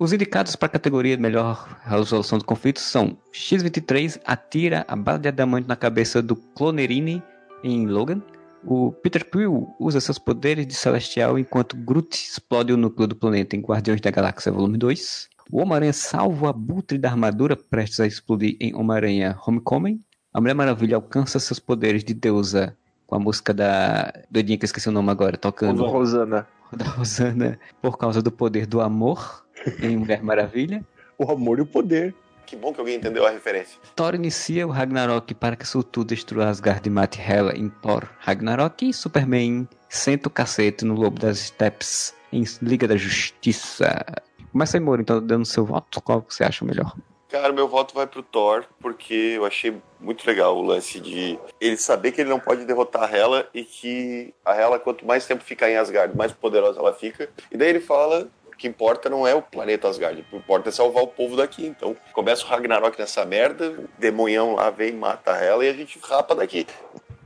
Os indicados para a categoria de melhor resolução de conflito são X-23 atira a bala de adamante na cabeça do Clonerine em Logan, o Peter Quill usa seus poderes de celestial enquanto Groot explode o núcleo do planeta em Guardiões da Galáxia Volume 2. O Homem-Aranha salva o abutre da armadura prestes a explodir em Homem-Aranha Homecoming. A Mulher Maravilha alcança seus poderes de deusa com a música da doidinha que eu esqueci o nome agora, tocando. Rosana. Da Rosana, por causa do poder do amor em Mulher Maravilha. o amor e o poder. Que bom que alguém entendeu a referência. Thor inicia o Ragnarok para que Surtur destrua Asgard e mate Hela em Thor Ragnarok e Superman senta o cacete no Lobo das Steppes em Liga da Justiça. Começa aí, Moro, então, dando seu voto. Qual você acha melhor? Cara, meu voto vai pro Thor, porque eu achei muito legal o lance de ele saber que ele não pode derrotar a Hela e que a Hela, quanto mais tempo ficar em Asgard, mais poderosa ela fica. E daí ele fala o que importa não é o planeta Asgard, o que importa é salvar o povo daqui. Então começa o Ragnarok nessa merda, demonhão lá vem, mata ela e a gente rapa daqui.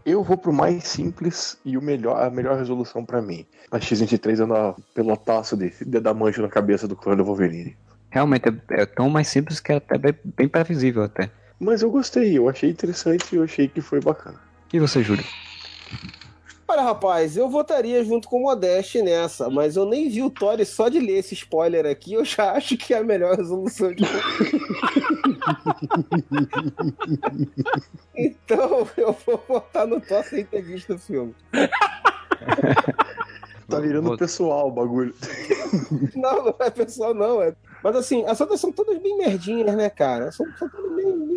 Eu vou pro mais simples e o melhor, a melhor resolução para mim. A X-23 anda pelotaço de, de dar mancho na cabeça do clã do Wolverine. Realmente é, é, tão mais simples que é até bem, bem previsível até. Mas eu gostei, eu achei interessante e eu achei que foi bacana. E você, Júlio? Olha, rapaz, eu votaria junto com o Modeste nessa, mas eu nem vi o Thor só de ler esse spoiler aqui, eu já acho que é a melhor resolução de [LAUGHS] Então eu vou votar no Thor sem ter visto o filme. Tá virando pessoal o bagulho. [LAUGHS] Não, não é pessoal, não. É... Mas assim, as outras são todas bem merdinhas, né, cara? São, são todas bem,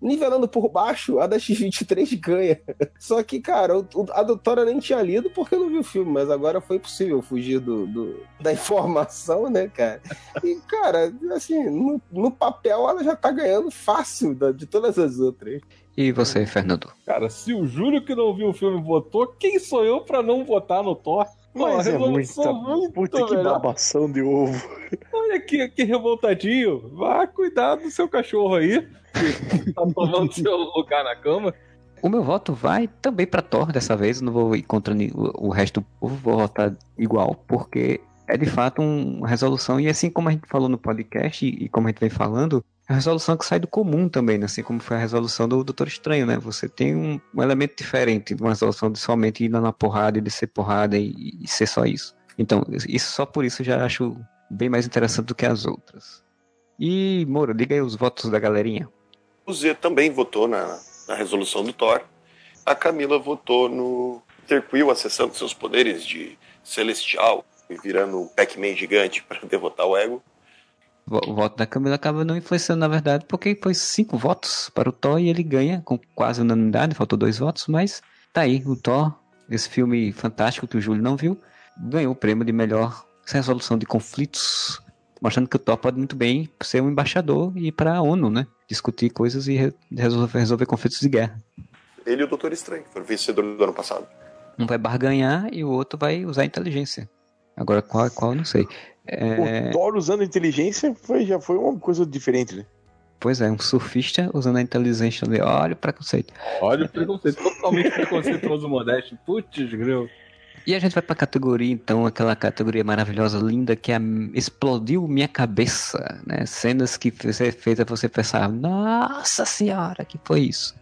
nivelando por baixo, a da X23 ganha. [LAUGHS] Só que, cara, a doutora nem tinha lido porque eu não vi o filme, mas agora foi possível fugir do, do da [LAUGHS] informação, né, cara? E, cara, assim, no, no, papel ela já tá ganhando fácil da, de todas as outras. E você, Fernando? Cara, se o Júlio que não viu o filme votou, quem sou eu para não votar no Thor? Mas é muita, muito puta que babação de ovo. Olha que, que revoltadinho. Vá cuidar do seu cachorro aí, que [LAUGHS] tá tomando seu lugar na cama. O meu voto vai também para Thor dessa vez. Não vou ir contra o, resto do povo, vou votar igual, porque é de fato uma resolução. E assim como a gente falou no podcast e, e como a gente vem falando, a resolução que sai do comum também, né? assim como foi a resolução do Doutor Estranho, né? Você tem um, um elemento diferente de uma resolução de somente ir na porrada e descer porrada e, e, ser só isso. Então, isso só por isso eu já acho bem mais interessante do que as outras. E, Moro, diga aí os votos da galerinha. O Z também votou na, na resolução do Thor. A Camila votou no Peter Quill acessando seus poderes de celestial e virando um Pac-Man gigante [LAUGHS] para derrotar o ego. O voto da Camila acaba não influenciando, na verdade, porque foi cinco votos para o Thor e ele ganha com quase unanimidade, faltou dois votos, mas tá aí, o Thor, esse filme fantástico que o Júlio não viu, ganhou o prêmio de melhor resolução de conflitos, mostrando que o Thor pode muito bem ser um embaixador e ir para a ONU, né? Discutir coisas e resolver, resolver conflitos de guerra. Ele e o Doutor Estranho, foram vencedores do ano passado. Um vai barganhar e o outro vai usar inteligência. Agora qual, qual eu não sei. É... O Thor usando inteligência foi, já foi uma coisa diferente, né? Pois é, um surfista usando a inteligência ali. Olha o preconceito. Olha o preconceito, totalmente preconceituoso modesto. Putz, greu. E a gente vai pra categoria, então, aquela categoria maravilhosa, linda, que é, explodiu minha cabeça, né? Cenas que você fez a você pensar, nossa senhora, que foi isso?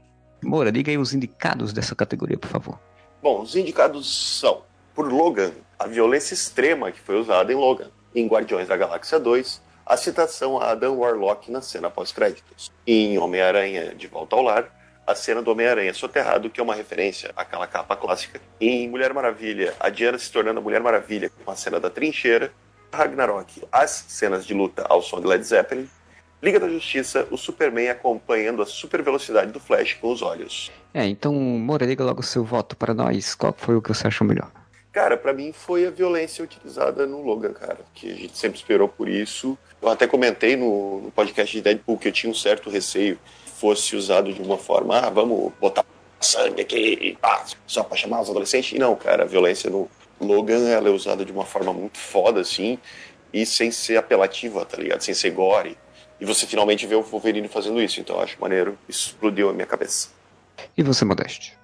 Moura, diga aí os indicados dessa categoria, por favor. Bom, os indicados são, por Logan, a violência extrema que foi usada em Logan em Guardiões da Galáxia 2, a citação a Adam Warlock na cena pós-créditos. Em Homem-Aranha de Volta ao Lar, a cena do Homem-Aranha soterrado, que é uma referência àquela capa clássica. Em Mulher Maravilha, a Diana se tornando Mulher Maravilha com a cena da trincheira. Ragnarok, as cenas de luta ao som de Led Zeppelin. Liga da Justiça, o Superman acompanhando a super velocidade do Flash com os olhos. É, então, Moura, liga logo o seu voto para nós. Qual foi o que você achou melhor? Cara, para mim foi a violência utilizada no Logan, cara. Que a gente sempre esperou por isso. Eu até comentei no, no podcast de Deadpool que eu tinha um certo receio fosse usado de uma forma, ah, vamos botar sangue aqui, pá, só pra chamar os adolescentes. E não, cara, a violência no Logan ela é usada de uma forma muito foda, assim, e sem ser apelativa, tá ligado? Sem ser gore. E você finalmente vê o Wolverine fazendo isso, então eu acho maneiro. Isso explodiu a minha cabeça. E você, Modeste?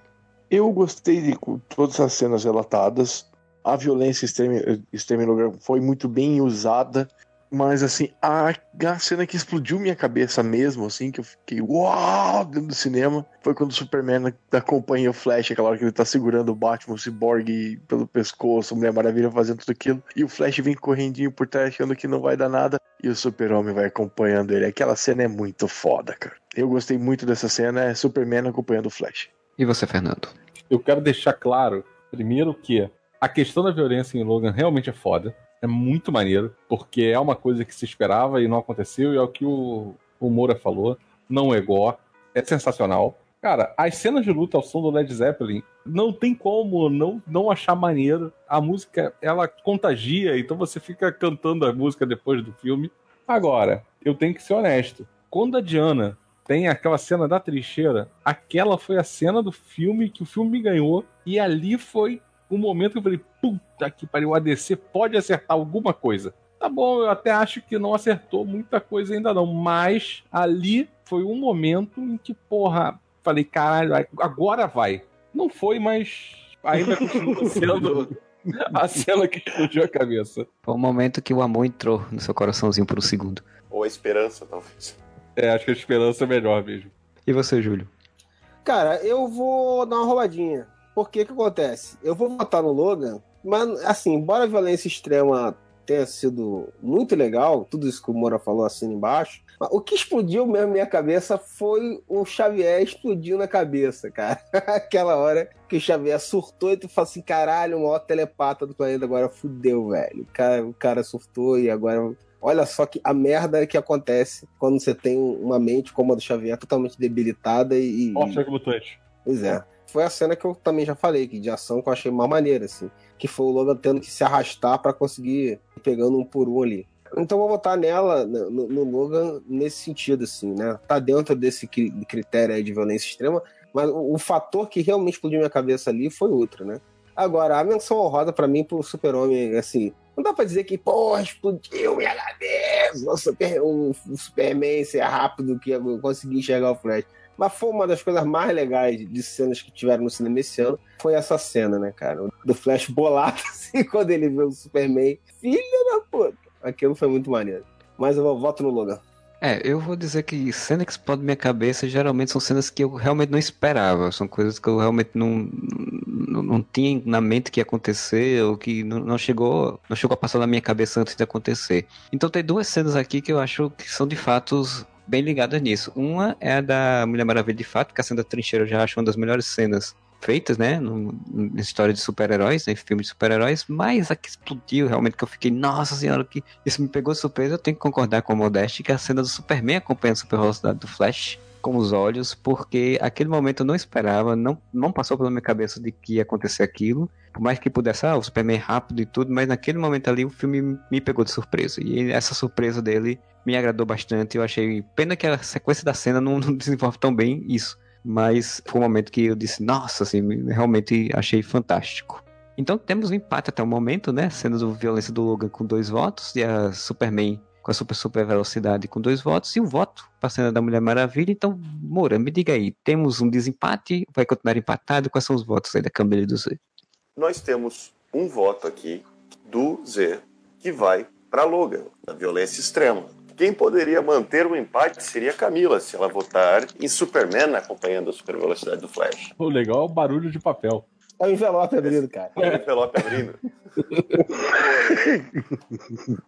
Eu gostei de todas as cenas relatadas. A violência extrema, extrema foi muito bem usada. Mas, assim, a, a cena que explodiu minha cabeça mesmo, assim, que eu fiquei uau dentro do cinema, foi quando o Superman acompanha o Flash, aquela hora que ele tá segurando o Batman, o Cyborg pelo pescoço, a Mulher Maravilha fazendo tudo aquilo, e o Flash vem correndinho por trás achando que não vai dar nada, e o Super-Homem vai acompanhando ele. Aquela cena é muito foda, cara. Eu gostei muito dessa cena, é Superman acompanhando o Flash. E você, Fernando? Eu quero deixar claro, primeiro, que a questão da violência em Logan realmente é foda. É muito maneiro, porque é uma coisa que se esperava e não aconteceu, e é o que o, o Moura falou. Não é gore, é sensacional. Cara, as cenas de luta ao som do Led Zeppelin não tem como não, não achar maneiro. A música, ela contagia, então você fica cantando a música depois do filme. Agora, eu tenho que ser honesto. Quando a Diana tem aquela cena da trincheira, aquela foi a cena do filme que o filme me ganhou, e ali foi o momento que eu falei, puta que pariu, o ADC pode acertar alguma coisa. Tá bom, eu até acho que não acertou muita coisa ainda não, mas ali foi um momento em que, porra, falei, caralho, agora vai. Não foi, mas ainda continua [LAUGHS] sendo a cena que explodiu a cabeça. Foi o momento que o amor entrou no seu coraçãozinho por um segundo. Ou a esperança, talvez. É, acho que a esperança é melhor mesmo. E você, Júlio? Cara, eu vou dar uma roubadinha. Porque que acontece? Eu vou votar no Logan, mas assim, embora a violência extrema tenha sido muito legal, tudo isso que o Moura falou assim embaixo, o que explodiu mesmo na minha cabeça foi o Xavier explodiu na cabeça, cara. [LAUGHS] Aquela hora que o Xavier surtou e tu fala assim, caralho, o maior telepata do planeta agora fudeu, velho. O cara, o cara surtou e agora Olha só que a merda que acontece quando você tem uma mente como a do Xavier totalmente debilitada e. Morte mutante. Pois é. Foi a cena que eu também já falei, que de ação que eu achei uma maneira, assim. Que foi o Logan tendo que se arrastar para conseguir ir pegando um por um ali. Então vou votar nela, no, no, Logan, nesse sentido, assim, né? Tá dentro desse critério aí de violência extrema, mas o, o fator que realmente explodiu minha cabeça ali foi outro, né? Agora, a menção honrosa para mim pro Super-Homem, assim, não dá pra dizer que, porra, explodiu minha cabeça, o, super, o, o Superman ser rápido que eu consegui enxergar o Flash. Mas foi uma das coisas mais legais de cenas que tiveram no cinema esse ano. Foi essa cena, né, cara? Do Flash bolado, [LAUGHS] assim, quando ele vê o Superman. Filha da puta! Aquilo foi muito maneiro. Mas eu voto no Logan. É, eu vou dizer que cena que explode minha cabeça geralmente são cenas que eu realmente não esperava. São coisas que eu realmente não, não, não tinha na mente que ia acontecer, ou que não, não, chegou não chegou a passar na minha cabeça antes de acontecer. Então tem duas cenas aqui que eu acho que são de fato bem ligadas nisso. Uma é a da Mulher Maravilha de fato, que a cena da trincheira eu já acho uma das melhores cenas feitas, né, no, história de super-heróis, né, filme de super-heróis, mas a que explodiu realmente, que eu fiquei, nossa senhora, que isso me pegou de surpresa, eu tenho que concordar com o Modeste que a cena do Superman acompanha a super velocidade do Flash com os olhos, porque aquele momento eu não esperava, não, não passou pela minha cabeça de que ia acontecer aquilo, por mais que pudesse, ah, o Superman é rápido e tudo, mas naquele momento ali o filme me pegou de surpresa, e essa surpresa dele me agradou bastante, eu achei, pena que a sequência da cena não, não desenvolve tão bem isso, mas foi um momento que eu disse, nossa, assim, realmente achei fantástico. Então temos um empate até o momento, né? Sendo a violência do Logan com dois votos e a Superman com a super super velocidade com dois votos e o voto para a cena da Mulher Maravilha. Então, Moura, me diga aí, temos um desempate? Vai continuar empatado? Quais são os votos aí da Câmara do Z? Nós temos um voto aqui do Z que vai para Logan, da violência extrema. Quem poderia manter o empate seria Camila, se ela votar em Superman acompanhando a super velocidade do Flash. O legal é o barulho de papel. É o envelope abrindo, cara. É o envelope abrindo. [LAUGHS]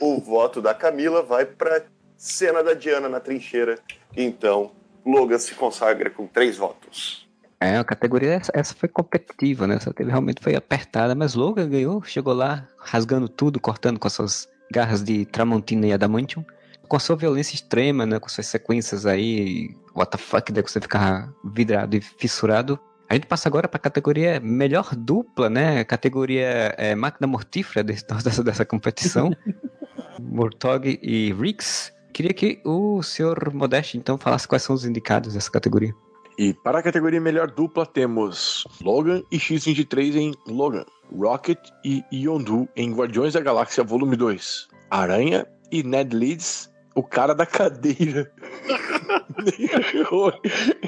o voto da Camila vai para cena da Diana na trincheira. Então, Logan se consagra com três votos. É, a categoria essa, essa foi competitiva, né? Essa teve, realmente foi apertada, mas Logan ganhou, chegou lá rasgando tudo, cortando com as suas garras de Tramontina e Adamantium com a sua violência extrema, né, com suas sequências aí, what the fuck, daí você ficar vidrado e fissurado. A gente passa agora para a categoria melhor dupla, né? Categoria é, máquina mortífera [LAUGHS] dessa, dessa competição. [LAUGHS] Mortog e Rix. Queria que o senhor Modeste, então, falasse quais são os indicados dessa categoria. E para a categoria melhor dupla temos Logan e X-23 em Logan, Rocket e Yondu em Guardiões da Galáxia Volume 2, Aranha e Ned Leeds o cara da cadeira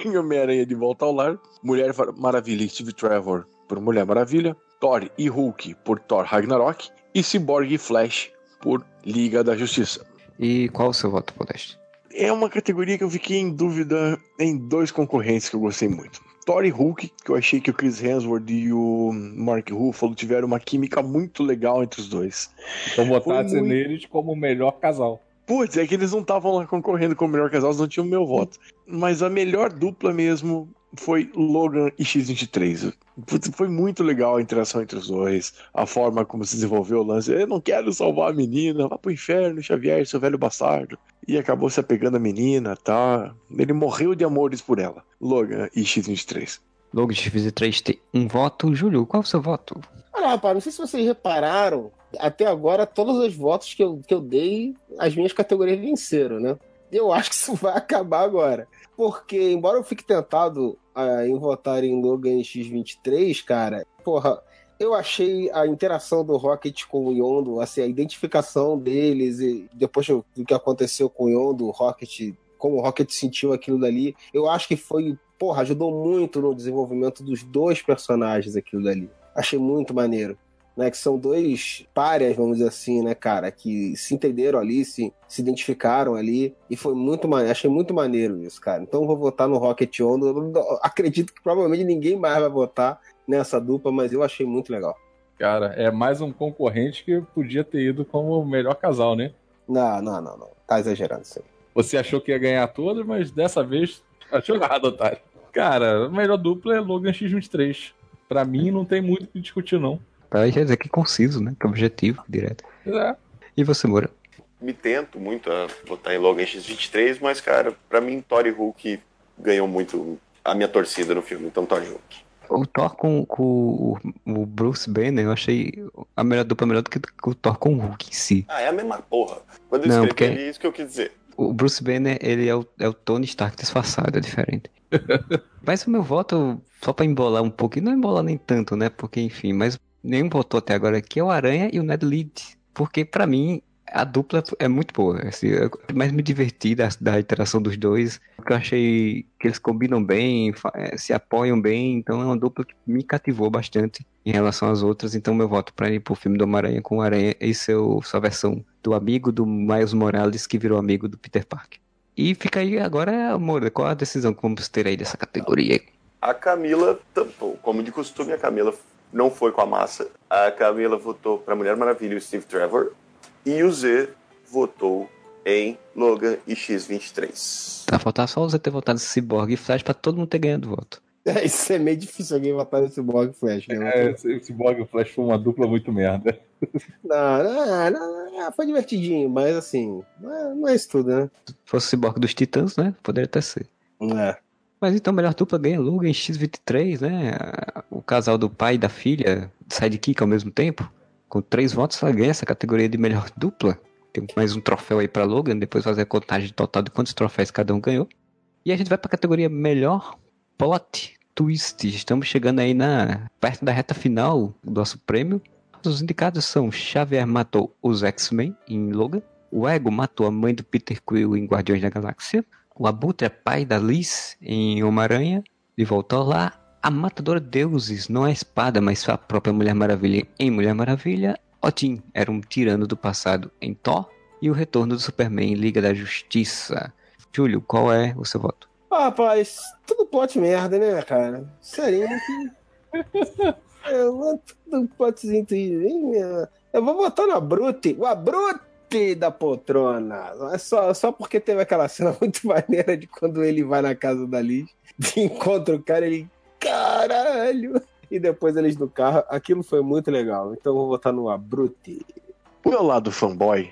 em Homem-Aranha de Volta ao Lar, Mulher Maravilha e Steve Trevor por Mulher Maravilha, Thor e Hulk por Thor Ragnarok e Cyborg e Flash por Liga da Justiça. E qual o seu voto, Podeste? É uma categoria que eu fiquei em dúvida em dois concorrentes que eu gostei muito. Thor e Hulk, que eu achei que o Chris Hemsworth e o Mark Ruffalo tiveram uma química muito legal entre os dois. Então votasse muito... neles como o melhor casal. Putz, é que eles não estavam lá concorrendo com o melhor casal, eles não tinham o meu voto. Mas a melhor dupla mesmo foi Logan e X23. Putz, foi muito legal a interação entre os dois, a forma como se desenvolveu o lance. Eu não quero salvar a menina, vá pro inferno, Xavier, seu velho bastardo. E acabou se apegando à menina, tá? Ele morreu de amores por ela. Logan e X23. Logan e X23 tem um voto. Júlio, qual é o seu voto? Olha, rapaz, não sei se vocês repararam, até agora, todos os votos que eu, que eu dei, as minhas categorias venceram, né? Eu acho que isso vai acabar agora. Porque, embora eu fique tentado uh, em votar em Logan X23, cara, porra, eu achei a interação do Rocket com o Yondo, assim, a identificação deles, e depois do que aconteceu com o Yondo, o Rocket, como o Rocket sentiu aquilo dali, eu acho que foi porra, ajudou muito no desenvolvimento dos dois personagens aquilo dali. Achei muito maneiro. Né, que são dois párias, vamos dizer assim, né, cara, que se entenderam ali, se, se identificaram ali, e foi muito maneiro, achei muito maneiro isso, cara. Então vou votar no Rocket On. Acredito que provavelmente ninguém mais vai votar nessa dupla, mas eu achei muito legal. Cara, é mais um concorrente que podia ter ido como o melhor casal, né? Não, não, não, não. Tá exagerando isso aí. Você achou que ia ganhar todas, mas dessa vez achou errado, otário. Cara, a melhor dupla é Logan X23. Pra mim, não tem muito o que discutir, não. Pra já dizer que é conciso, né? Que é objetivo, direto. É. E você, Moura? Me tento muito a votar em Logan X23, mas, cara, pra mim, Thor e Hulk ganhou muito a minha torcida no filme, então Thor e Hulk. O Thor com, com o Bruce Banner, eu achei a melhor dupla melhor do que o Thor com o Hulk em si. Ah, é a mesma porra. Quando eu não, escrevi porque... é isso que eu quis dizer. O Bruce Banner, ele é o, é o Tony Stark disfarçado, é diferente. [LAUGHS] mas o meu voto, só pra embolar um pouco, e não embolar nem tanto, né? Porque, enfim, mas nenhum votou até agora aqui é o Aranha e o Ned Lead. Porque, para mim, a dupla é muito boa. Assim, eu mais me diverti da, da interação dos dois. Eu achei que eles combinam bem, é, se apoiam bem. Então é uma dupla que me cativou bastante em relação às outras. Então meu voto para ir pro filme do Homem-Aranha com o Aranha e seu, sua versão do amigo do Miles Morales que virou amigo do Peter Parker. E fica aí agora, amor, qual a decisão que vamos ter aí dessa categoria? A Camila, como de costume, a Camila não foi com a massa. A Camila votou para Mulher Maravilha e o Steve Trevor. E o Z votou em Logan e X23. Tá, faltar só o Z ter votado em Cyborg e Flash pra todo mundo ter ganhado voto. [LAUGHS] É, isso é meio difícil alguém votar no Cyborg e Flash, né? É, o Cyborg e Flash foi uma dupla muito merda. [LAUGHS] Não, não, não, foi divertidinho, mas assim, não é, não é isso tudo, né? Se fosse o Cyborg dos Titãs, né? Poderia até ser. É. Mas então, melhor dupla ganha Logan X23, né? O casal do pai e da filha, sidekick ao mesmo tempo. Com três votos, ela ganha essa categoria de melhor dupla. Tem mais um troféu aí para Logan, depois fazer a contagem total de quantos troféus cada um ganhou. E a gente vai para a categoria melhor plot twist. Estamos chegando aí na perto da reta final do nosso prêmio. Os indicados são Xavier matou os X-Men em Logan, o Ego matou a mãe do Peter Quill em Guardiões da Galáxia, o Abutre é pai da Liz em Homem-Aranha, de volta ao lar, a matadora de deuses não é a espada, mas a própria Mulher Maravilha em Mulher Maravilha. Odin era um tirano do passado em Thor. E o retorno do Superman em Liga da Justiça. Júlio, qual é o seu voto? Ah, rapaz, tudo plot merda, né, cara? Seria que. [LAUGHS] é, tudo plotzinho. Eu vou votar na Brute. O Brute da poltrona. É só, só porque teve aquela cena [LAUGHS] muito maneira de quando ele vai na casa da Liz, [LAUGHS] encontra o cara, ele caralho! E depois eles no carro, aquilo foi muito legal. Então vou votar no Abrute. O meu lado fanboy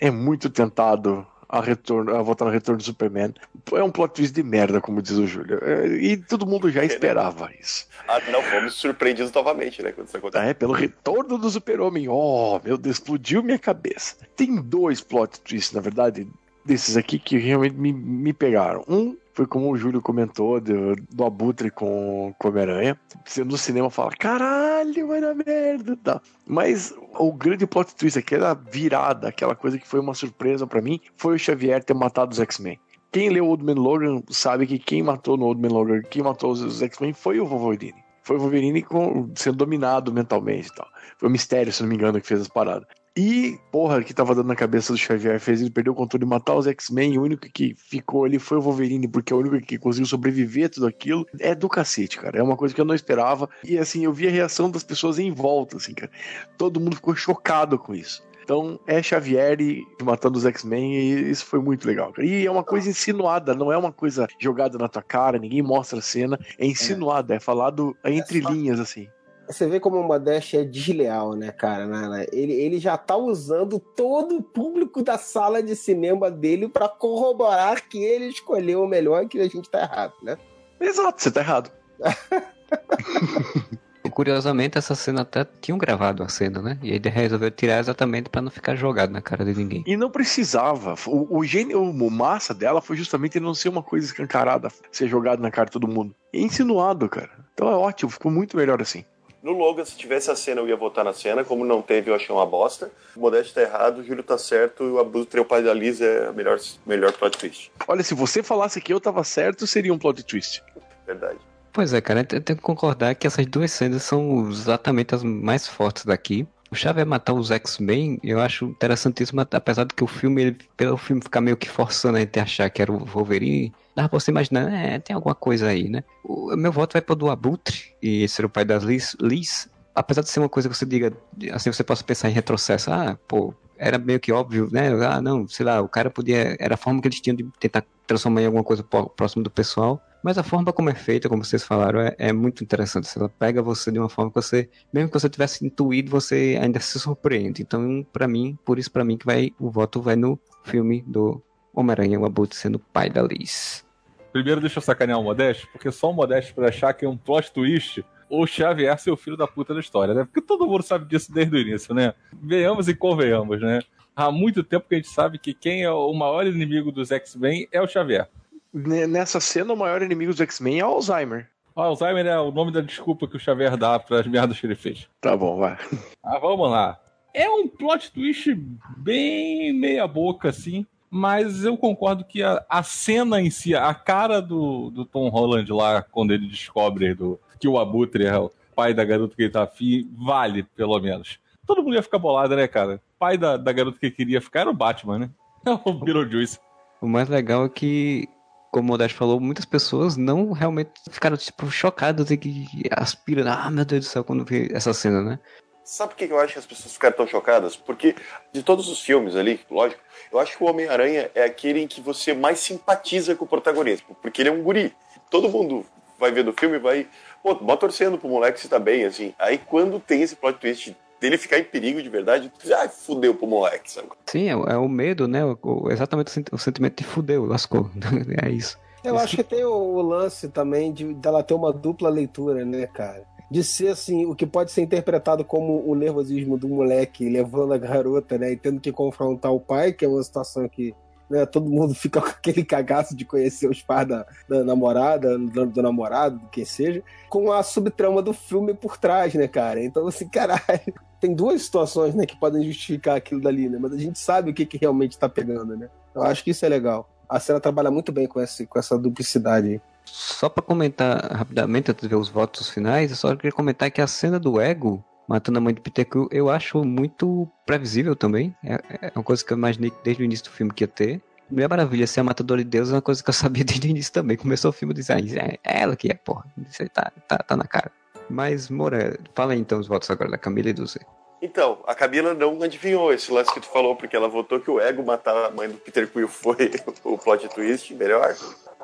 é muito tentado a, retorno, a votar no retorno do Superman. É um plot twist de merda, como diz o Júlio. É, e todo mundo já esperava isso. Ah, não, fomos surpreendidos novamente, né? Quando isso aconteceu. É, pelo retorno do Super-Homem. Oh, meu Deus, explodiu minha cabeça. Tem dois plot twists, na verdade, desses aqui que realmente me, me pegaram. Um foi como o Júlio comentou do, do Abutre com, com Homem-Aranha. Você no cinema fala, caralho, vai na merda. Tá. Mas o grande plot twist, aquela virada, aquela coisa que foi uma surpresa para mim, foi o Xavier ter matado os X-Men. Quem leu Old Man Logan sabe que quem matou no Old Man Logan, quem matou os X-Men foi o Wolverine. Foi o Wolverine com, sendo dominado mentalmente e tal. Foi o Mistério, se não me engano, que fez as paradas. E, porra, que tava dando na cabeça do Xavier fez ele perder o controle de matar os X-Men. O único que ficou ali foi o Wolverine, porque é o único que conseguiu sobreviver a tudo aquilo. É do cacete, cara. É uma coisa que eu não esperava. E assim, eu vi a reação das pessoas em volta, assim, cara. Todo mundo ficou chocado com isso. Então é Xavier matando os X-Men e isso foi muito legal. Cara. E é uma coisa insinuada, não é uma coisa jogada na tua cara, ninguém mostra a cena. É insinuada, é, é falado entre é só... linhas, assim. Você vê como o Modeste é desleal, né, cara? Né, né? Ele, ele já tá usando todo o público da sala de cinema dele para corroborar que ele escolheu o melhor e que a gente tá errado, né? Exato, você tá errado. [LAUGHS] Curiosamente, essa cena até tinham gravado a cena, né? E ele resolveu tirar exatamente para não ficar jogado na cara de ninguém. E não precisava. O, o gênio, o massa dela foi justamente não ser uma coisa escancarada, ser jogado na cara de todo mundo. E insinuado, cara. Então é ótimo, ficou muito melhor assim. No Logan, se tivesse a cena, eu ia votar na cena. Como não teve, eu achei uma bosta. O Modeste tá errado, o Júlio tá certo. E o abuso o pai da Liz é a melhor, melhor plot twist. Olha, se você falasse que eu tava certo, seria um plot twist. Verdade. Pois é, cara, eu tenho que concordar que essas duas cenas são exatamente as mais fortes daqui. O Xavier matar os X-Men, eu acho interessantíssimo, apesar de que o filme, ele, pelo filme ficar meio que forçando a gente achar que era o Wolverine, dá pra você imaginar, é, tem alguma coisa aí, né? O meu voto vai pro do Abutre, e ser o pai das Liz, Liz, apesar de ser uma coisa que você diga, assim, você possa pensar em retrocesso, ah, pô, era meio que óbvio, né? Ah, não, sei lá, o cara podia. Era a forma que eles tinham de tentar transformar em alguma coisa próximo do pessoal. Mas a forma como é feita, como vocês falaram, é, é muito interessante. Ela pega você de uma forma que você, mesmo que você tivesse intuído, você ainda se surpreende. Então, para mim, por isso para mim que vai o voto vai no filme do Homem-Aranha, o Abutre sendo pai da Liz. Primeiro deixa eu sacanear o Modeste, porque só o Modeste para achar que é um plot twist o Xavier ser o filho da puta da história, né? Porque todo mundo sabe disso desde o início, né? Venhamos e convenhamos, né? Há muito tempo que a gente sabe que quem é o maior inimigo dos X-Men é o Xavier. Nessa cena, o maior inimigo dos X-Men é o Alzheimer. O Alzheimer é o nome da desculpa que o Xavier dá para as merdas que ele fez. Tá bom, vai. Ah, vamos lá. É um plot twist bem meia boca, assim. Mas eu concordo que a, a cena em si, a cara do, do Tom Holland lá, quando ele descobre do, que o Abutre é o pai da garota que ele tá afim, vale, pelo menos. Todo mundo ia ficar bolado, né, cara? pai da, da garota que queria ficar era o Batman, né? [LAUGHS] o Beetlejuice. O mais legal é que, como o Modesto falou, muitas pessoas não realmente ficaram, tipo, chocadas e que aspiram. Ah, meu Deus do céu, quando vi essa cena, né? Sabe por que eu acho que as pessoas ficaram tão chocadas? Porque de todos os filmes ali, lógico, eu acho que o Homem-Aranha é aquele em que você mais simpatiza com o protagonista, porque ele é um guri. Todo mundo vai ver do filme e vai pô, bota torcendo pro moleque se tá bem, assim. Aí quando tem esse plot twist dele ficar em perigo de verdade, diz, ai, fudeu pro moleque, sabe? Sim, é, é o medo, né? O, exatamente o, sentimento de fudeu, lascou. [LAUGHS] é isso. Eu acho que tem o, o lance também de dela ter uma dupla leitura, né, cara? de ser assim, o que pode ser interpretado como o nervosismo do moleque levando a garota, né, e tendo que confrontar o pai, que é uma situação que né? Todo mundo [LAUGHS] fica com aquele cagaço de conhecer os pais da, da namorada, do, do, namorado, do que seja, com a subtrama do filme por trás, né, cara? Então, assim, caralho, [LAUGHS] tem duas situações, né, que podem justificar aquilo dali, né? Mas a gente sabe o que, que realmente tá pegando, né? Eu acho que isso é legal. A cena trabalha muito bem com, esse, com essa duplicidade aí. Só para comentar rapidamente, antes de ver os votos finais, eu só queria comentar que a cena do ego matando a mãe de Peter Quill, eu acho muito previsível também. É, é, uma coisa que eu imaginei desde o início do filme que ia ter. Mulher Maravilha ser a matadora de Deus é uma coisa que eu [LAUGHS] sabia desde o início também. Começou o filme dizendo, é, é ela que é, porra. Isso aí tá, tá, tá na cara. Mas, Moura, fala aí então os votos agora da Camila e do Zé. Então, a Camila não adivinhou esse lance que tu falou, porque ela votou que o ego matar a mãe do Peter Quill foi [LAUGHS] o plot twist melhor.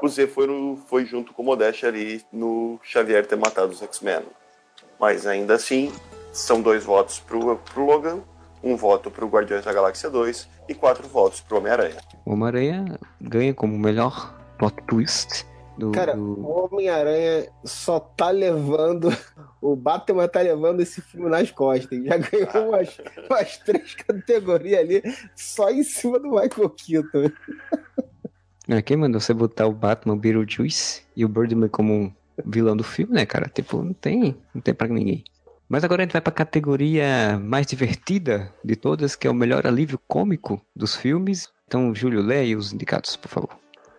O Z foi, foi junto com o Modeste ali no Xavier ter matado os X-Men. Mas ainda assim, são dois votos pro, pro Logan, um voto pro Guardiões da Galáxia 2 e quatro votos pro Homem-Aranha. O Homem-Aranha ganha como melhor plot twist. Do, Cara, do... o Homem-Aranha só tá levando. O Batman tá levando esse filme nas costas. Já ganhou ah. umas, umas três categorias ali só em cima do Michael Keaton. É, quem mandou você botar o Batman, o Beetlejuice e o Birdman como vilão do filme, né, cara? Tipo, não tem, não tem pra ninguém. Mas agora a gente vai para a categoria mais divertida de todas, que é o melhor alívio cômico dos filmes. Então, Júlio, leia os indicados, por favor.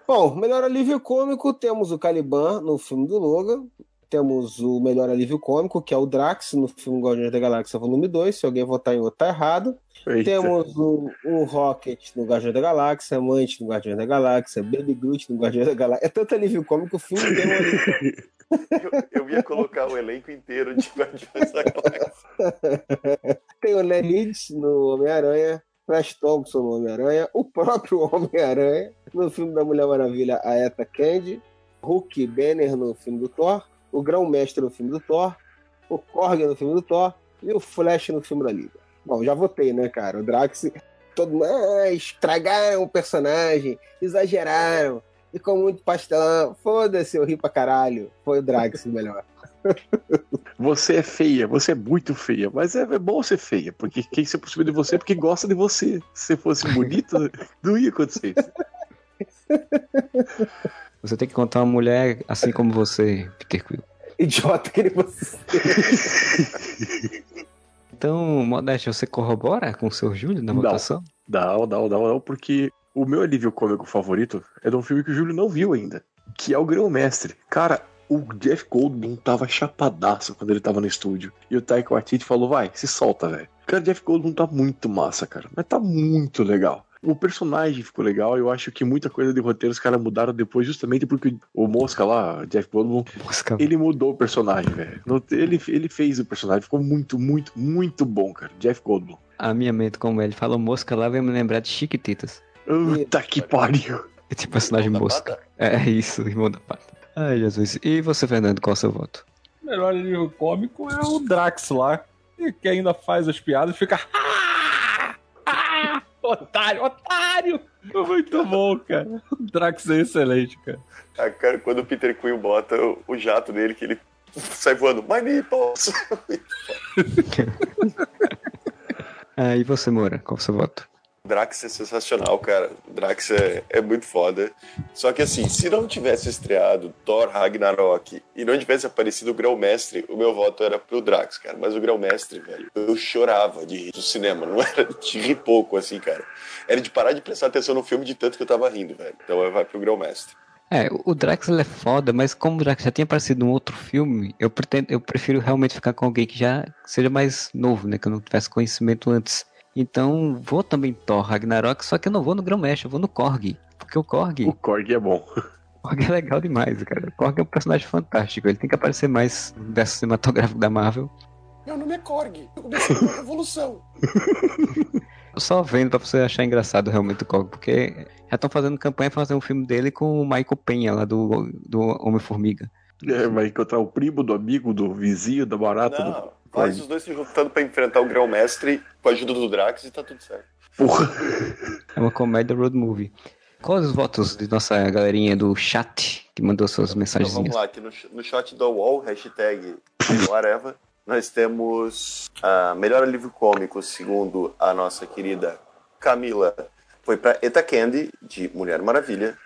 Bom, melhor alívio cômico, temos o Caliban no filme do Logan. Temos o melhor alívio cômico, que é o Drax, no filme Guardiões da Galáxia Volume 2. Se alguém votar em outro, tá errado. Eita. Temos o, o, Rocket no Guardiões da Galáxia, Amante no Guardiões da Galáxia, Baby Groot no Guardiões da Galáxia. É tanto alívio cômico, o filme tem um alívio [LAUGHS] eu, eu ia colocar o elenco inteiro de Guardiões da Galáxia. Tem o Leonid no Homem-Aranha, Flash Thompson no Homem-Aranha, o próprio [LAUGHS] Homem-Aranha, no filme da Mulher Maravilha, a Eta Candy, Hulk Banner no filme do Thor, o Grão-Mestre no filme do Thor, o Korg no filme do Thor e o Flash no filme da Liga. Bom, já votei, né, cara? O Drax, todo mundo, ah, estragaram o personagem, exageraram, e com muito pastelão. Foda-se, eu ri pra caralho. Foi o Drax o melhor. [LAUGHS] Você é feia, você é muito feia, mas é, é bom ser feia, porque quem se aproxima de você é porque gosta de você. Se fosse bonita, [LAUGHS] não ia acontecer isso. Você tem que contar uma mulher assim como você, Peter Quill. Idiota que ele você. [LAUGHS] então, Modeste, você corrobora com o seu Júlio na votação? Não, não, não, não, porque o meu alívio cômico favorito é de um filme que o Júlio não viu ainda, que é o Grão Mestre. Cara, o Jeff Goldblum tava chapadaço quando ele tava no estúdio. E o Taika Waititi falou, vai, se solta, velho. Cara, Jeff Goldblum tá muito massa, cara. Mas tá muito legal. O personagem ficou legal, eu acho que muita coisa de roteiro os caras mudaram depois, justamente porque o Mosca lá, Jeff Goldblum, Mosca. ele mudou o personagem, velho. Ele, ele fez o personagem, ficou muito, muito, muito bom, cara. Jeff Goldblum. A minha mente, como ele falou Mosca lá, vai me lembrar de Chiquititas. Puta que pariu. Esse personagem Mosca. É isso, irmão da pata. Ai, Jesus. E você, Fernando, qual é o seu voto? O melhor livro cômico é o Drax lá, que ainda faz as piadas e fica. Ah! Ah! Otário, otário! Muito bom, cara. O Drax é excelente, cara. Ah, cara, quando o Peter Quill bota o, o jato dele, que ele [LAUGHS] sai voando, my nipples! [LAUGHS] ah, e você, Moura, qual é o seu voto? Drax é sensacional, cara. Drax é, é muito foda. Só que assim, se não tivesse estreado Thor Ragnarok e não tivesse aparecido o Grão-Mestre, o meu voto era pro Drax, cara. Mas o Grão-Mestre, velho, eu chorava de rir do cinema. Não era de rir pouco, assim, cara. Era de parar de prestar atenção no filme de tanto que eu tava rindo, velho. Então vai pro Grão-Mestre. É, o Drax é foda, mas como o Drax já tinha aparecido em outro filme, eu, pretendo, eu prefiro realmente ficar com alguém que já seja mais novo, né? Que eu não tivesse conhecimento antes. Então, vou também Thor Ragnarok, só que eu não vou no Grão-Mestre, eu vou no Korg. Porque o Korg. O Korg é bom. O [LAUGHS] Korg é legal demais, cara. O Korg é um personagem fantástico. Ele tem que aparecer mais dessa cinematográfico da Marvel. Meu nome é Korg. Eu comecei uma revolução. [LAUGHS] Só vendo pra você achar engraçado realmente o Korg, porque já estão fazendo campanha pra fazer um filme dele com o Michael Penha lá do, do Homem-Formiga. É, vai encontrar o primo do amigo, do vizinho, da barata. Não. Do... Faz os dois se juntando pra enfrentar o Grão-Mestre com a ajuda do Drax e tá tudo certo. Porra. É uma comédia road movie. Quais os votos de nossa galerinha do chat que mandou suas mensagens? Então, vamos lá, aqui no, no chat do UOL, hashtag whatever, nós temos a melhor alívio cômico, segundo a nossa querida Camila, foi para Eta Candy, de Mulher Maravilha.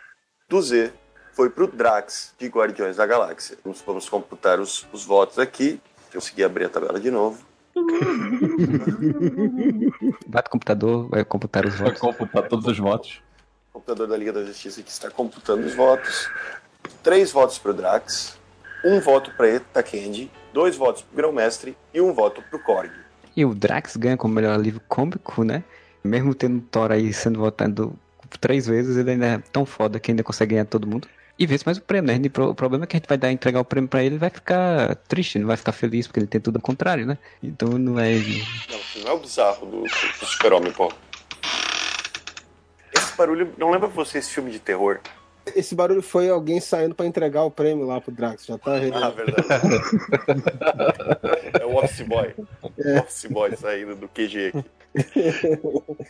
Do Z, foi para o Drax, de Guardiões da Galáxia. Vamos, vamos computar os, os votos aqui. Consegui abrir a tabela de novo. [LAUGHS] Bate o computador, vai computar os votos. Vai computar todos os votos. O computador da Liga da Justiça que está computando os votos. Três votos para o Drax, um voto para Eta Candy, dois votos para o Grão-Mestre e um voto para o Korg. E o Drax ganha como melhor livro cômico, né? Mesmo tendo Thor aí sendo votado três vezes, ele ainda é tão foda que ainda consegue ganhar todo mundo e vê mais o prêmio, né? O problema é que a gente vai dar, entregar o prêmio pra ele, ele vai ficar triste, não vai ficar feliz, porque ele tem tudo ao contrário, né? Então não é. Não, não é o bizarro do, do Super-Homem, pô. Esse barulho não lembra você esse filme de terror? Esse barulho foi alguém saindo para entregar o prêmio lá pro Drax, já tá Ah, verdade. [LAUGHS] é o Office Boy. É. O Office Boy saindo do QG aqui. [LAUGHS]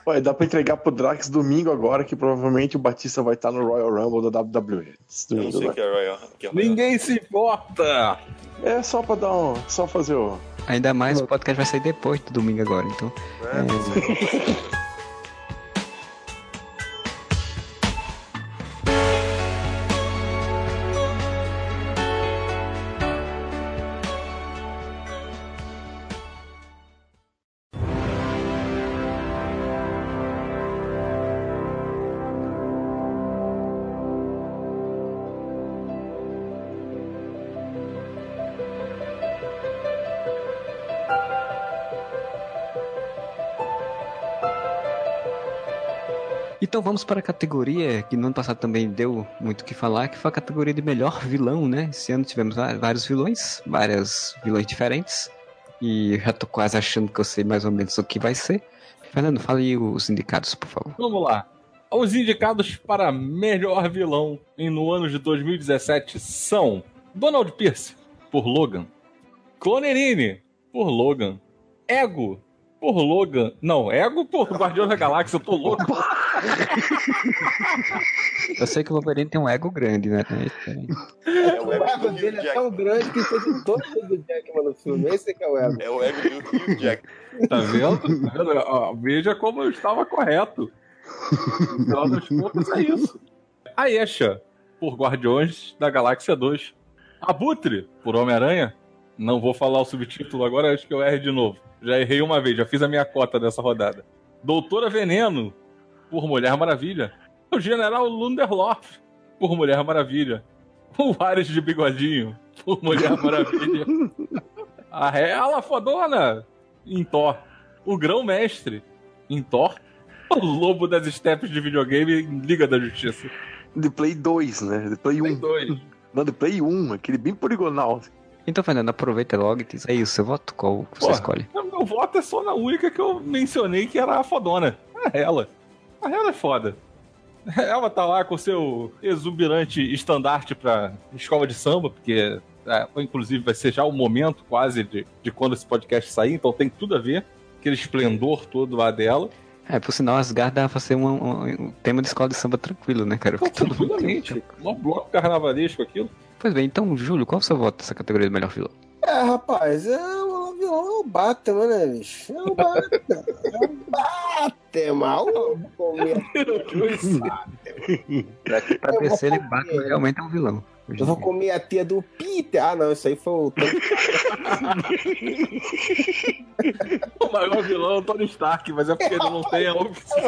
Ué, dá pra entregar pro Drax domingo agora, que provavelmente o Batista vai estar no Royal Rumble da WWE. Eu não sei que é Royal, que é Royal. Ninguém se importa! É só pra dar um. Só fazer o. Ainda mais o podcast vai sair depois do domingo agora, então. É, é... Então vamos para a categoria que no ano passado também deu muito o que falar, que foi a categoria de melhor vilão, né? Esse ano tivemos vários vilões, vários vilões diferentes. E já tô quase achando que eu sei mais ou menos o que vai ser. Fernando, fale os indicados, por favor. Vamos lá. Os indicados para melhor vilão no ano de 2017 são Donald Pierce, por Logan. Clonerine, por Logan. Ego, por Logan. Não, Ego por Guardião da Galáxia, eu tô louco. [LAUGHS] [LAUGHS] Eu sei que o Wolverine tem um ego grande, né? É, o ego dele é tão grande que fez todo do Jackman no filme. Esse que é o ego. É o ego do Hugh Jack. Tá vendo? Tá vendo? Ó, veja como eu estava correto. No final das contas, é isso. A Esha, por Guardiões da Galáxia 2. Abutre, por Homem-Aranha. Não vou falar o subtítulo agora, acho que eu erro de novo. Já errei uma vez, já fiz a minha cota dessa rodada. Doutora Veneno, por Mulher Maravilha. O General Lunderloff, por Mulher Maravilha. o Ares de bigodinho por Mulher Maravilha. [LAUGHS] A Hela fodona em Thor. O Grão-Mestre em Thor. O Lobo das Steps de videogame em Liga da Justiça. De Play 2, né? De Play 1. Play 2. Não, de Play 1, aquele bem poligonal. Então, Fernando, aproveita logo e diz aí o seu voto. Qual você Porra, escolhe? Meu voto é só na única que eu mencionei que era a fodona. A Hela. A Hela é foda. [LAUGHS] Ela tá lá com seu exuberante estandarte pra escola de samba, porque é, inclusive vai ser já o momento quase de, de quando esse podcast sair, então tem tudo a ver. Aquele esplendor todo lá dela. É, por sinal, Asgard dá pra ser um, um- um tema de escola de samba tranquilo, né, cara? Pô, tranquilamente. Um bloco carnavalesco aquilo. Pois bem, então, Júlio, qual é o seu voto nessa categoria de melhor vilão? É, rapaz, é o vilão é o Batman, né, bicho? É o Batman. É o Batman. O Pra, pra terceiro, ele Batman realmente é um vilão. Eu vou comer a tia do Peter. Ah, não, isso aí foi o. O maior vilão é o Tony Stark, mas é porque ele não tem a opção.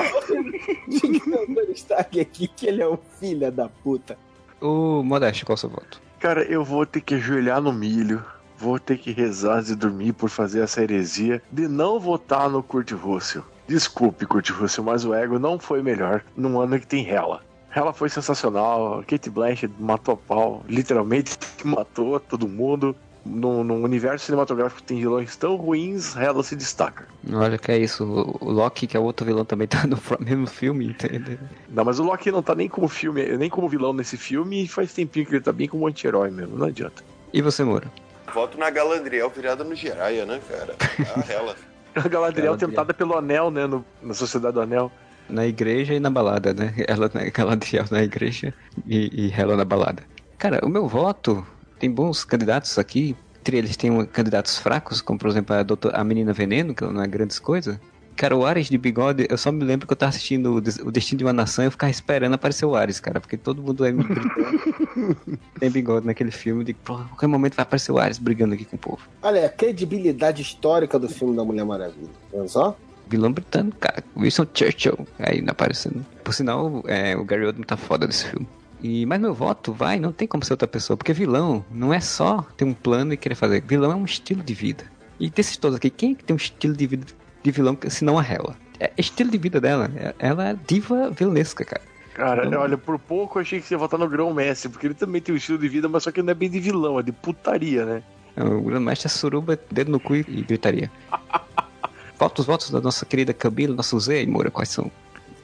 Tony Stark aqui, que ele é um filho da puta. O Modesto, qual é o seu voto? Cara, eu vou ter que ajoelhar no milho. Vou ter que rezar de dormir por fazer essa heresia de não votar no Kurt Russell. Desculpe, Kurt Russell, mas o ego não foi melhor num ano que tem Hela. Hela foi sensacional. Kate Blanchett matou a pau. Literalmente [LAUGHS] matou todo mundo. No, no universo cinematográfico que tem vilões tão ruins, Hela se destaca. Olha que é isso, o o Loki, que é outro vilão, também tá [LAUGHS] no mesmo filme, entendeu? Não, mas o Loki não tá nem como filme, nem como vilão nesse filme e faz tempinho que ele tá bem como anti-herói mesmo, não adianta. E você, Moura? Voto na Galadriel virada no Jiraya, né, cara? A ela. [LAUGHS] A Galadriel Galadriel. tentada pelo Anel, né, no- na Sociedade do Anel. Na igreja e na balada, né? [LAUGHS] Ela na Galadriel na igreja e, e ela na balada. Cara, o meu voto tem bons candidatos aqui. Entre eles tem um- candidatos fracos, como por exemplo a, doutor, a menina Veneno, que não é grandes coisas. Cara, o Ares de bigode, eu só me lembro que eu tava assistindo o, Des- o Destino de uma Nação e eu ficava esperando aparecer o Ares, cara, porque todo mundo é [LAUGHS] tem bigode naquele filme, de "Pô, a qualquer momento vai aparecer o Ares brigando aqui com o povo. Olha, a credibilidade histórica do filme da Mulher Maravilha. Vendo só? Vilão britânico, cara. Winston Churchill. Aí não aparecendo. Por sinal, é, o Gary Oldman tá foda desse filme. E, mas meu voto vai, não tem como ser outra pessoa. Porque vilão não é só ter um plano e querer fazer. Vilão é um estilo de vida. E desses todos aqui, quem é que tem um estilo de vida de vilão se não a Hela? É estilo de vida dela. É- Ela é diva vilanesca, cara. Cara, Então- olha, por pouco eu achei que você ia votar no Grão Messi, porque ele também tem um estilo de vida, mas só que não é bem de vilão, é de putaria, né? O grande-mestre é suruba, dedo no cu e gritaria. [LAUGHS] Falta os votos da nossa querida Camila, nosso Zé e Moura, quais são?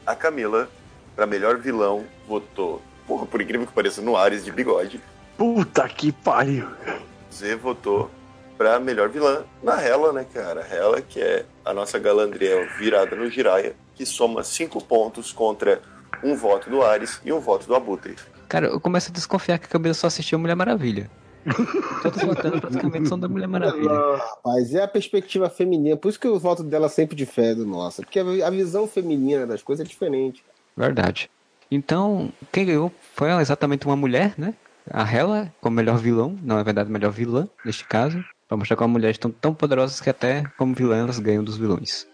A Camila, pra melhor vilão, votou, porra, por incrível que pareça, no Ares de bigode. Puta que pariu. Z votou pra melhor vilã na Hela, né, cara? Hela, que é a nossa Galandriel virada no Jiraya, que soma cinco pontos contra um voto do Ares e um voto do Abutre. Cara, eu começo a desconfiar que a Camila só assistiu Mulher Maravilha. [LAUGHS] Todos votando praticamente são da Mulher Maravilha. Não, rapaz, é a perspectiva feminina. Por isso que o voto dela sempre difere do nosso. Porque a visão feminina das coisas é diferente. Verdade. Então, quem ganhou foi exatamente uma mulher, né? A Hela, como melhor vilão, não é verdade, melhor vilã, neste caso. Pra mostrar como mulheres estão tão poderosas que até como vilã elas ganham dos vilões.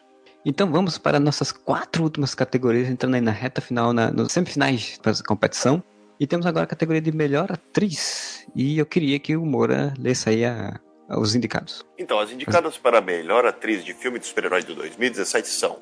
Então vamos para nossas quatro últimas categorias, entrando aí na reta final, na, nos semifinais da competição. E temos agora a categoria de melhor atriz. E eu queria que o Moura lesse aí a- os indicados. Então, as indicadas para a melhor atriz de filme de super-herói de 2017 são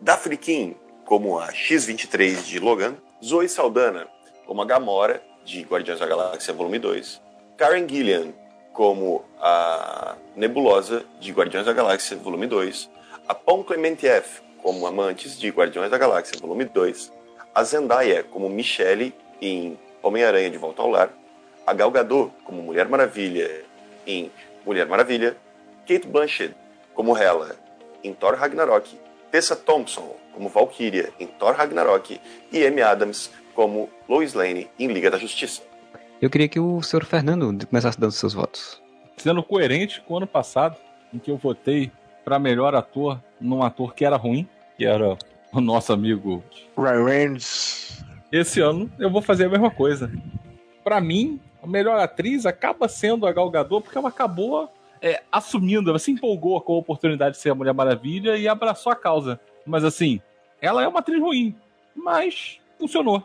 Daphne King, como a X-23 de Logan, Zoe Saldana, como a Gamora, de Guardiões da Galáxia Volume 2, Karen Gillian, como a Nebulosa, de Guardiões da Galáxia Volume 2, a Pom Clementieff, como Amantes, de Guardiões da Galáxia Volume 2, a Zendaya, como Michelle, em Homem-Aranha de Volta ao Lar, a Gal Gadot, como Mulher Maravilha, em Mulher Maravilha, Kate Blanchett como Hela em Thor Ragnarok, Tessa Thompson como Valkyria em Thor Ragnarok e Amy Adams como Lois Lane em Liga da Justiça. Eu queria que o senhor Fernando começasse dando seus votos. Sendo coerente com o ano passado, em que eu votei pra melhor ator num ator que era ruim, que era o nosso amigo Ryan Reynolds. Esse ano eu vou fazer a mesma coisa. Pra mim, a melhor atriz acaba sendo a Gal Gadot porque ela acabou é, assumindo, ela se empolgou com a oportunidade de ser a Mulher Maravilha e abraçou a causa. Mas assim, ela é uma atriz ruim, mas funcionou.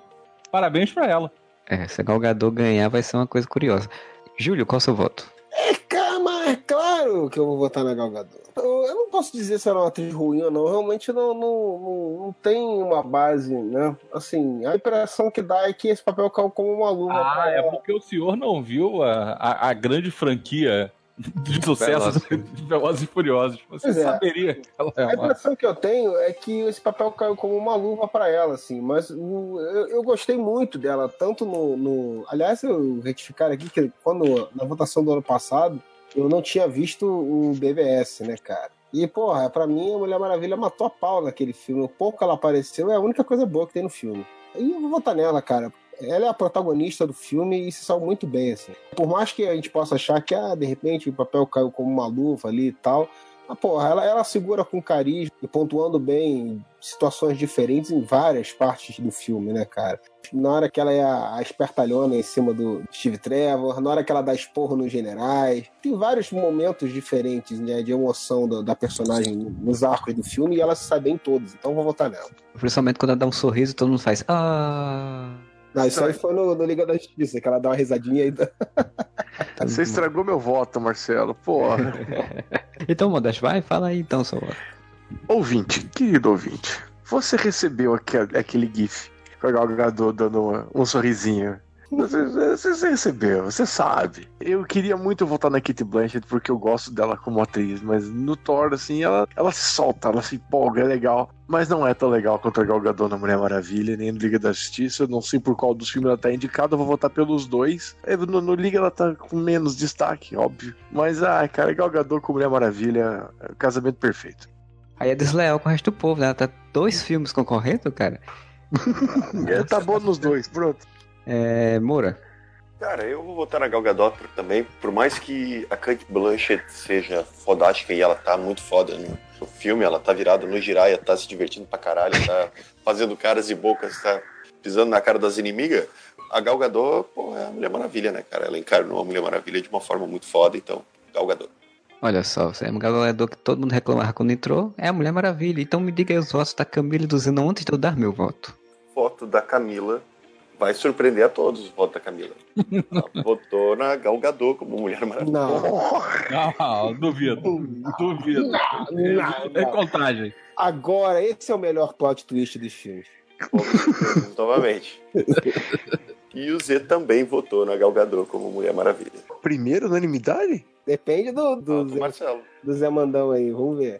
Parabéns pra ela. É, se a Galgador ganhar vai ser uma coisa curiosa. Júlio, qual é o seu voto? É, calma, é claro que eu vou votar na Galgador. Eu, eu, não posso dizer se ela é uma atriz ruim ou não. Realmente não, não, não, não, tem uma base, né? Assim, a impressão que dá é que esse papel caiu como uma luva. Ah, é porque o senhor não viu a, a, a grande franquia de sucesso de Velozes e Furiosos. Você pois é. saberia que [LAUGHS] ela é A impressão que eu tenho é que esse papel caiu como uma luva para ela, assim. Mas eu, eu, gostei muito dela, tanto no, no... Aliás, eu retificar aqui que quando, na votação do ano passado, eu não tinha visto o BBS, né, cara? E, porra, pra mim a Mulher Maravilha matou a pau naquele filme. O pouco que ela apareceu é a única coisa boa que tem no filme. E eu vou votar nela, cara ela é a protagonista do filme e se saiu muito bem, assim. Por mais que a gente possa achar que, ah, de repente o papel caiu como uma luva ali e tal, a porra, ela, ela segura com carisma e pontuando bem situações diferentes em várias partes do filme, né, cara? Na hora que ela é a, a espertalhona em cima do Steve Trevor, na hora que ela dá esporro nos generais, tem vários momentos diferentes né, de emoção da, da personagem nos arcos do filme e ela se sabe bem todos, então vou votar nela. Principalmente quando ela dá um sorriso, todo mundo faz. Ah. Não, isso aí foi no, no, Liga da Justiça, que ela dá uma risadinha aí. [LAUGHS] Você estragou meu voto, Marcelo, porra. [LAUGHS] então, Modesto, vai, fala aí então, seu voto. Ouvinte, querido ouvinte, você recebeu aquele, aquele GIF com a Gal Gadot dando um sorrisinho você, você recebeu, você sabe. Eu queria muito voltar na Kitty Blanchett porque eu gosto dela como atriz, mas no Thor, assim, ela, ela se solta, ela se empolga, é legal. Mas não é tão legal quanto a Gal Gadot na Mulher Maravilha, nem no Liga da Justiça. Eu não sei por qual dos filmes ela tá indicada, eu vou votar pelos dois. É, no, no, Liga ela tá com menos destaque, óbvio. Mas, ah, cara, Gal Gadot com Mulher Maravilha, é o casamento perfeito. Aí é desleal com o resto do povo, né? Ela tá dois filmes concorrendo, cara. [LAUGHS] tá bom nos dois, pronto. É, Moura. Cara, eu vou votar na Gal Gadot também, por mais que a Kate Blanchett seja fodástica e ela tá muito foda no filme, ela tá virada no giraia, tá se divertindo pra caralho, tá fazendo caras e bocas, tá pisando na cara das inimigas, a Gal Gadot, pô, é a Mulher Maravilha, né, cara? Ela encarnou a Mulher Maravilha de uma forma muito foda, então, Gal Gadot. Olha só, você é a Gal Gadot que todo mundo reclamava quando entrou, é a Mulher Maravilha, então me diga aí os votos da Camila e do Zenon antes de eu dar meu voto. Voto da Camila vai surpreender a todos o voto da Camila. [LAUGHS] Ela votou na Gal Gadot como Mulher Maravilha. Não, não duvido. Duvido. Não, não, é contagem. Agora, esse é o melhor plot twist dos filmes. Novamente. E o Z também votou na Gal Gadot como Mulher Maravilha. Primeiro unanimidade? Depende do, do, ah, do, Zé, Marcelo. do Zé Mandão aí, vamos ver.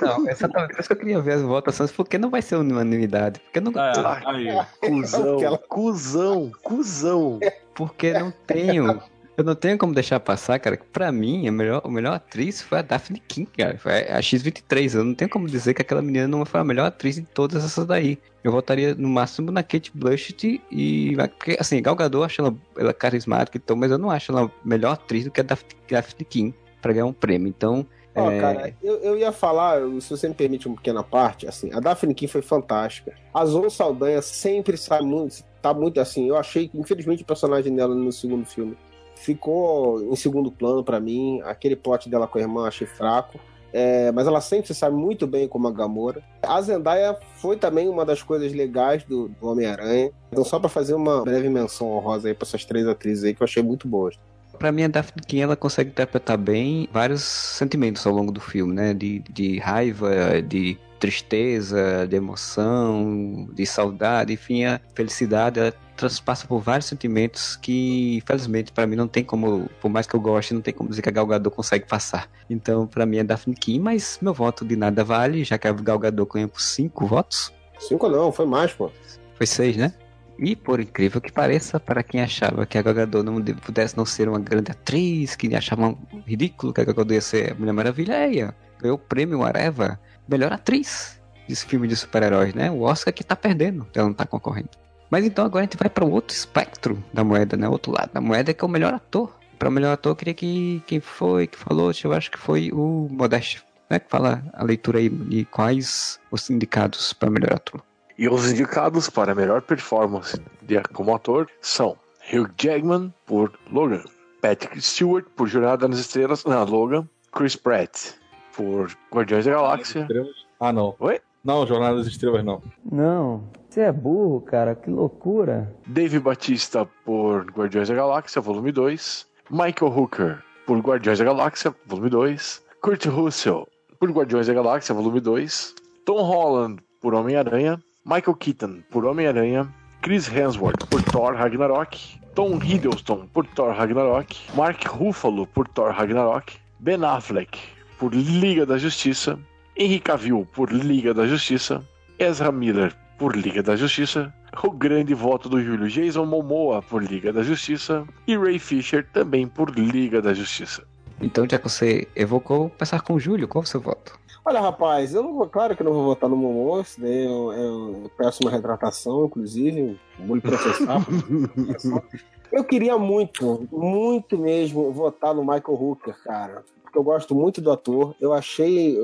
Não, essa por isso que eu queria ver as votações, porque não vai ser unanimidade. Porque não. Ah, aí. Cusão, Aquela... [LAUGHS] cuzão, cuzão. Porque não tenho. Eu não tenho como deixar passar, cara. Pra mim, a melhor, a melhor atriz foi a Daphne King, cara. Foi a X23. Eu não tenho como dizer que aquela menina não foi a melhor atriz de todas essas daí. Eu votaria no máximo na Kate Blanchett e. Porque, assim, Gal Gadot, eu acho ela, ela carismática e então, mas eu não acho ela a melhor atriz do que a Daphne King pra ganhar um prêmio. Então, Ó, oh, é... cara, eu, eu ia falar, se você me permite uma pequena parte, assim, a Daphne King foi fantástica. A Zoe Saldanha sempre sai muito, tá muito assim. Eu achei que, infelizmente, o personagem dela no segundo filme ficou em segundo plano para mim. Aquele plot dela com a irmã achei fraco. É, mas ela sempre sai muito bem como a Gamora. A Zendaya foi também uma das coisas legais do, do Homem-Aranha. Então, só para fazer uma breve menção honrosa aí para essas três atrizes aí que eu achei muito boas para mim a Daphne King ela consegue interpretar bem vários sentimentos ao longo do filme, né? De, de raiva, de tristeza, de emoção, de saudade, enfim, a felicidade, ela transpassa por vários sentimentos que, infelizmente, para mim não tem como, por mais que eu goste, não tem como dizer que a Gal Gadot consegue passar. Então, para mim é Daphne King, mas meu voto de nada vale, já que a Gal Gadot ganha por cinco votos. Cinco não, foi mais, pô. Foi seis, né? E por incrível que pareça, para quem achava que a Gal Gadot não pudesse não ser uma grande atriz, que achava ridículo que a Gal Gadot ia ser a Mulher Maravilha, é, ganhou o prêmio Areva, melhor atriz desse filme de super-heróis, né? O Oscar que tá perdendo, ela não tá concorrendo. Mas então agora a gente vai para o outro espectro da moeda, né? Outro lado da moeda que é o melhor ator. Para o melhor ator, eu queria que quem foi que falou, eu acho que foi o Modeste, né? Que fala a leitura aí de quais os indicados para melhor ator. E os indicados para melhor performance de, como ator são Hugh Jackman por Logan, Patrick Stewart por Jornada nas Estrelas, não, Logan, Chris Pratt por Guardiões da Galáxia. Ah, não. Oi? Não, Jornada das Estrelas não. Não. Você é burro, cara. Que loucura. Dave Batista por Guardiões da Galáxia, volume 2. Michael Hooker por Guardiões da Galáxia, volume 2. Kurt Russell por Guardiões da Galáxia, volume 2. Tom Holland por Homem-Aranha. Michael Keaton por Homem-Aranha. Chris Hemsworth por Thor Ragnarok. Tom Hiddleston por Thor Ragnarok. Mark Ruffalo por Thor Ragnarok. Ben Affleck por Liga da Justiça. Henry Cavill por Liga da Justiça. Ezra Miller por Liga da Justiça. O grande voto do Júlio Jason Momoa por Liga da Justiça. E Ray Fisher também por Liga da Justiça. Então, já que você evocou, passar com o Júlio. Qual o seu voto? Olha, rapaz, eu não vou, claro que eu não vou votar no Momoa, isso daí eu, eu peço uma retratação, inclusive, vou lhe processar. [LAUGHS] eu queria muito, muito mesmo, votar no Michael Hooker, cara porque eu gosto muito do ator. Eu achei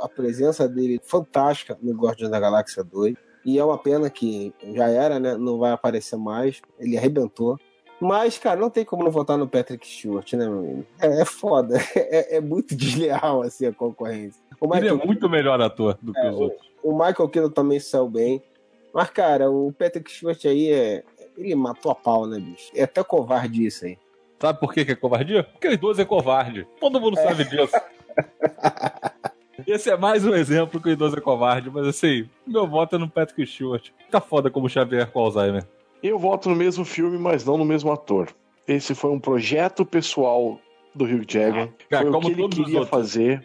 a presença dele fantástica no Guardiões da Galáxia 2. E é uma pena que já era, né? Não vai aparecer mais. Ele arrebentou. Mas, cara, não tem como não votar no Patrick Stewart, né, meu amigo? É, é foda. [LAUGHS] É, é, muito [LAUGHS] desleal, assim, a concorrência. O Michael ele é muito melhor ator do que é, os outros. O, o Michael Keaton também saiu bem. Mas, cara, o Patrick Stewart aí é. Ele matou a pau, né, bicho? É até covarde isso aí. Sabe por que, que é covardia? Porque o idoso é covarde. Todo mundo é. sabe disso. [LAUGHS] Esse é mais um exemplo que o idoso é covarde, mas assim, meu voto é no Patrick Stewart. Tá foda como Xavier com Alzheimer. Eu voto no mesmo filme, mas não no mesmo ator. Esse foi um projeto pessoal do Hugh Jackman. Ah, foi o que ele queria fazer.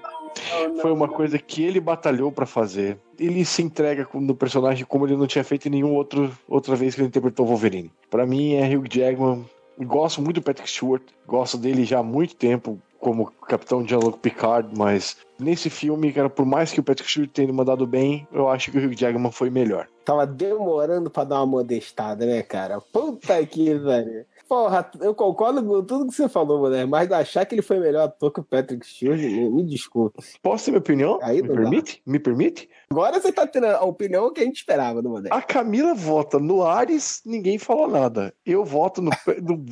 Foi uma coisa que ele batalhou para fazer. Ele se entrega no personagem como ele não tinha feito em nenhum outro outra vez que ele interpretou Wolverine. Para mim é Hugh Jackman Gosto muito do Patrick Stewart, gosto dele já há muito tempo como Capitão Jean-Luc Picard, mas nesse filme, cara, por mais que o Patrick Stewart tenha mandado bem, eu acho que o Hugh Jackman foi melhor. Tava demorando para dar uma modestada, né, cara? Puta que velho. Porra, eu concordo com tudo que você falou, mulher, mas achar que ele foi melhor ator que o Patrick Stewart, me, me desculpa. Posso ter minha opinião? Aí me permite? Dá. Me permite? Agora você tá tendo a opinião que a gente esperava do Modeste. A Camila vota no Ares, ninguém falou nada. Eu voto no. no.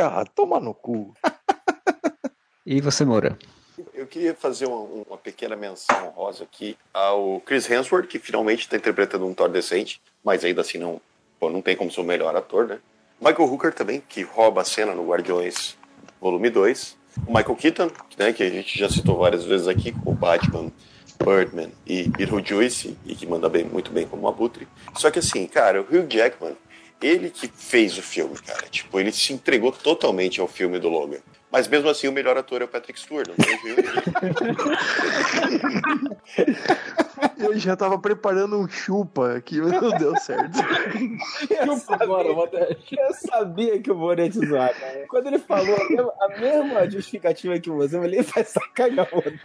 Ah, toma no cu. [LAUGHS] e você, Moura? Eu queria fazer uma, uma, pequena menção rosa aqui ao Chris Hemsworth, que finalmente está interpretando um Thor decente, mas ainda assim não, pô, não tem como ser o melhor ator, né? Michael Hooker também, que rouba a cena no Guardiões Volume 2. O Michael Keaton, né, que a gente já citou várias vezes aqui, o Batman, Birdman e Beetlejuice, e que manda bem, muito bem como Abutre. Só que assim, cara, o Hugh Jackman, ele que fez o filme, cara. Tipo, ele se entregou totalmente ao filme do Logan. Mas mesmo assim, o melhor ator é o Patrick Stewart, não tem. [LAUGHS] Eu já tava preparando um chupa que não deu certo. Eu sabia, agora, eu sabia que o Moretti zoar, cara. Quando ele falou a mesma, a mesma justificativa que você, eu falei, vai sacanear o outro.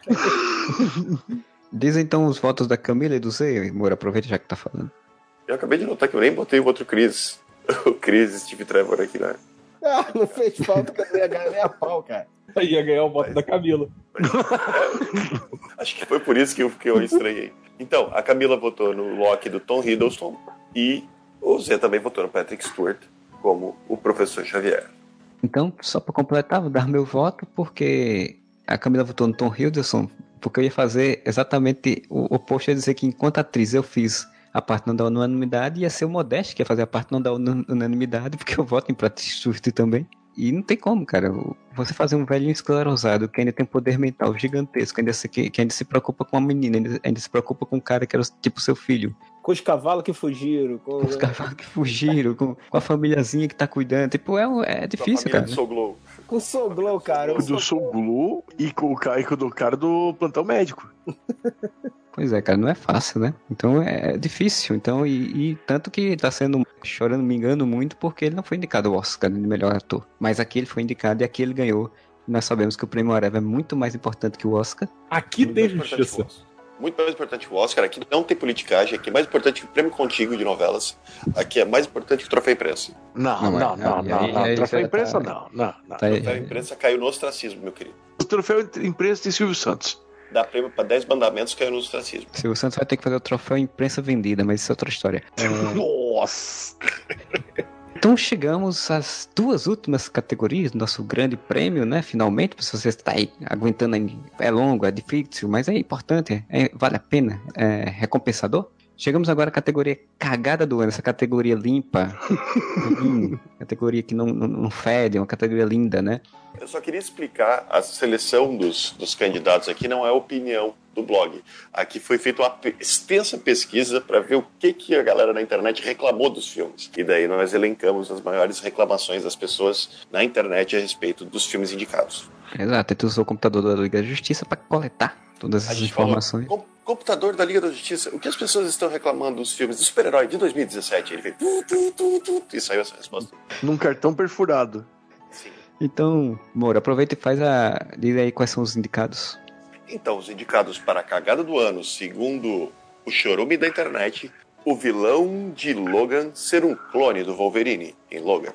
Diz então os votos da Camila e do Zé, Moura, aproveita já que tá falando. Eu acabei de notar que eu nem botei o outro Cris. [LAUGHS] O Cris Steve Trevor aqui, né? Ah, não fez falta que eu ia ganhar nem a pau, cara. Ia ganhar o voto da Camila. [LAUGHS] Acho que foi por isso que eu, que eu estranhei. Então, a Camila votou no Loki do Tom Hiddleston e o Zé também votou no Patrick Stewart como o professor Xavier. Então, só para completar, vou dar meu voto porque a Camila votou no Tom Hiddleston porque eu ia fazer exatamente o oposto, ia dizer que enquanto atriz eu fiz a parte não da unanimidade, ia ser o Modeste que ia fazer a parte não da unanimidade, porque eu voto em Pratos Surto também. E não tem como, cara. Você fazer um velhinho esclerosado que ainda tem poder mental gigantesco, ainda se, que, que ainda se preocupa com a menina, ainda, ainda, se preocupa com um cara que era tipo seu filho. Com os cavalos que fugiram. Com, com os cavalos que fugiram, com, com a famíliazinha que tá cuidando. Tipo, é, é difícil, cara. Né? Com o Soul Glow, cara. O do Soul Glow e com o cara, do cara do plantão médico. [LAUGHS] Pois é, cara, não é fácil, né? Então é difícil. Então, e, e, tanto que tá sendo chorando, me engano muito, porque ele não foi indicado ao Oscar de melhor ator. Mas aqui ele foi indicado e aqui ele ganhou. Nós sabemos que o prêmio Areva é muito mais importante que o Oscar. Aqui tem justiça muito mais importante que o Oscar. Aqui não tem politicagem, aqui é mais importante que o prêmio contigo de novelas. Aqui é mais importante que o troféu imprensa. Não, não, não, não, não. não, Troféu imprensa, não, não, não. Troféu imprensa caiu no ostracismo, meu querido. O troféu imprensa tem Silvio Santos. Dá prêmio para 10 mandamentos caiu no ostracismo. Silvio Santos vai ter que fazer o troféu imprensa vendida, mas isso é outra história. É... [LAUGHS] Nossa! Então chegamos às duas últimas categorias do nosso grande prêmio, né? Finalmente, se você está aí aguentando, é longo, é difícil, mas é importante, é, vale a pena, é recompensador. Chegamos agora à categoria cagada do ano, essa categoria limpa. [LAUGHS] hum, categoria que não, não, não fede, uma categoria linda, né? Eu só queria explicar a seleção dos, dos candidatos aqui, não é opinião do blog. Aqui foi feita uma extensa pesquisa para ver o que, que a galera na internet reclamou dos filmes. E daí nós elencamos as maiores reclamações das pessoas na internet a respeito dos filmes indicados. Exato, tu usou o computador da Liga da Justiça para coletar todas essas informações. Falou, computador da Liga da Justiça, o que as pessoas estão reclamando dos filmes do super-herói de 2017? Ele fez tu, tu, tu, tu, e saiu essa resposta. Num cartão perfurado. Sim. Então, Moura, aproveita e faz a. Diz aí quais são os indicados. Então, os indicados para a cagada do ano, segundo o chorume da internet, o vilão de Logan ser um clone do Wolverine em Logan.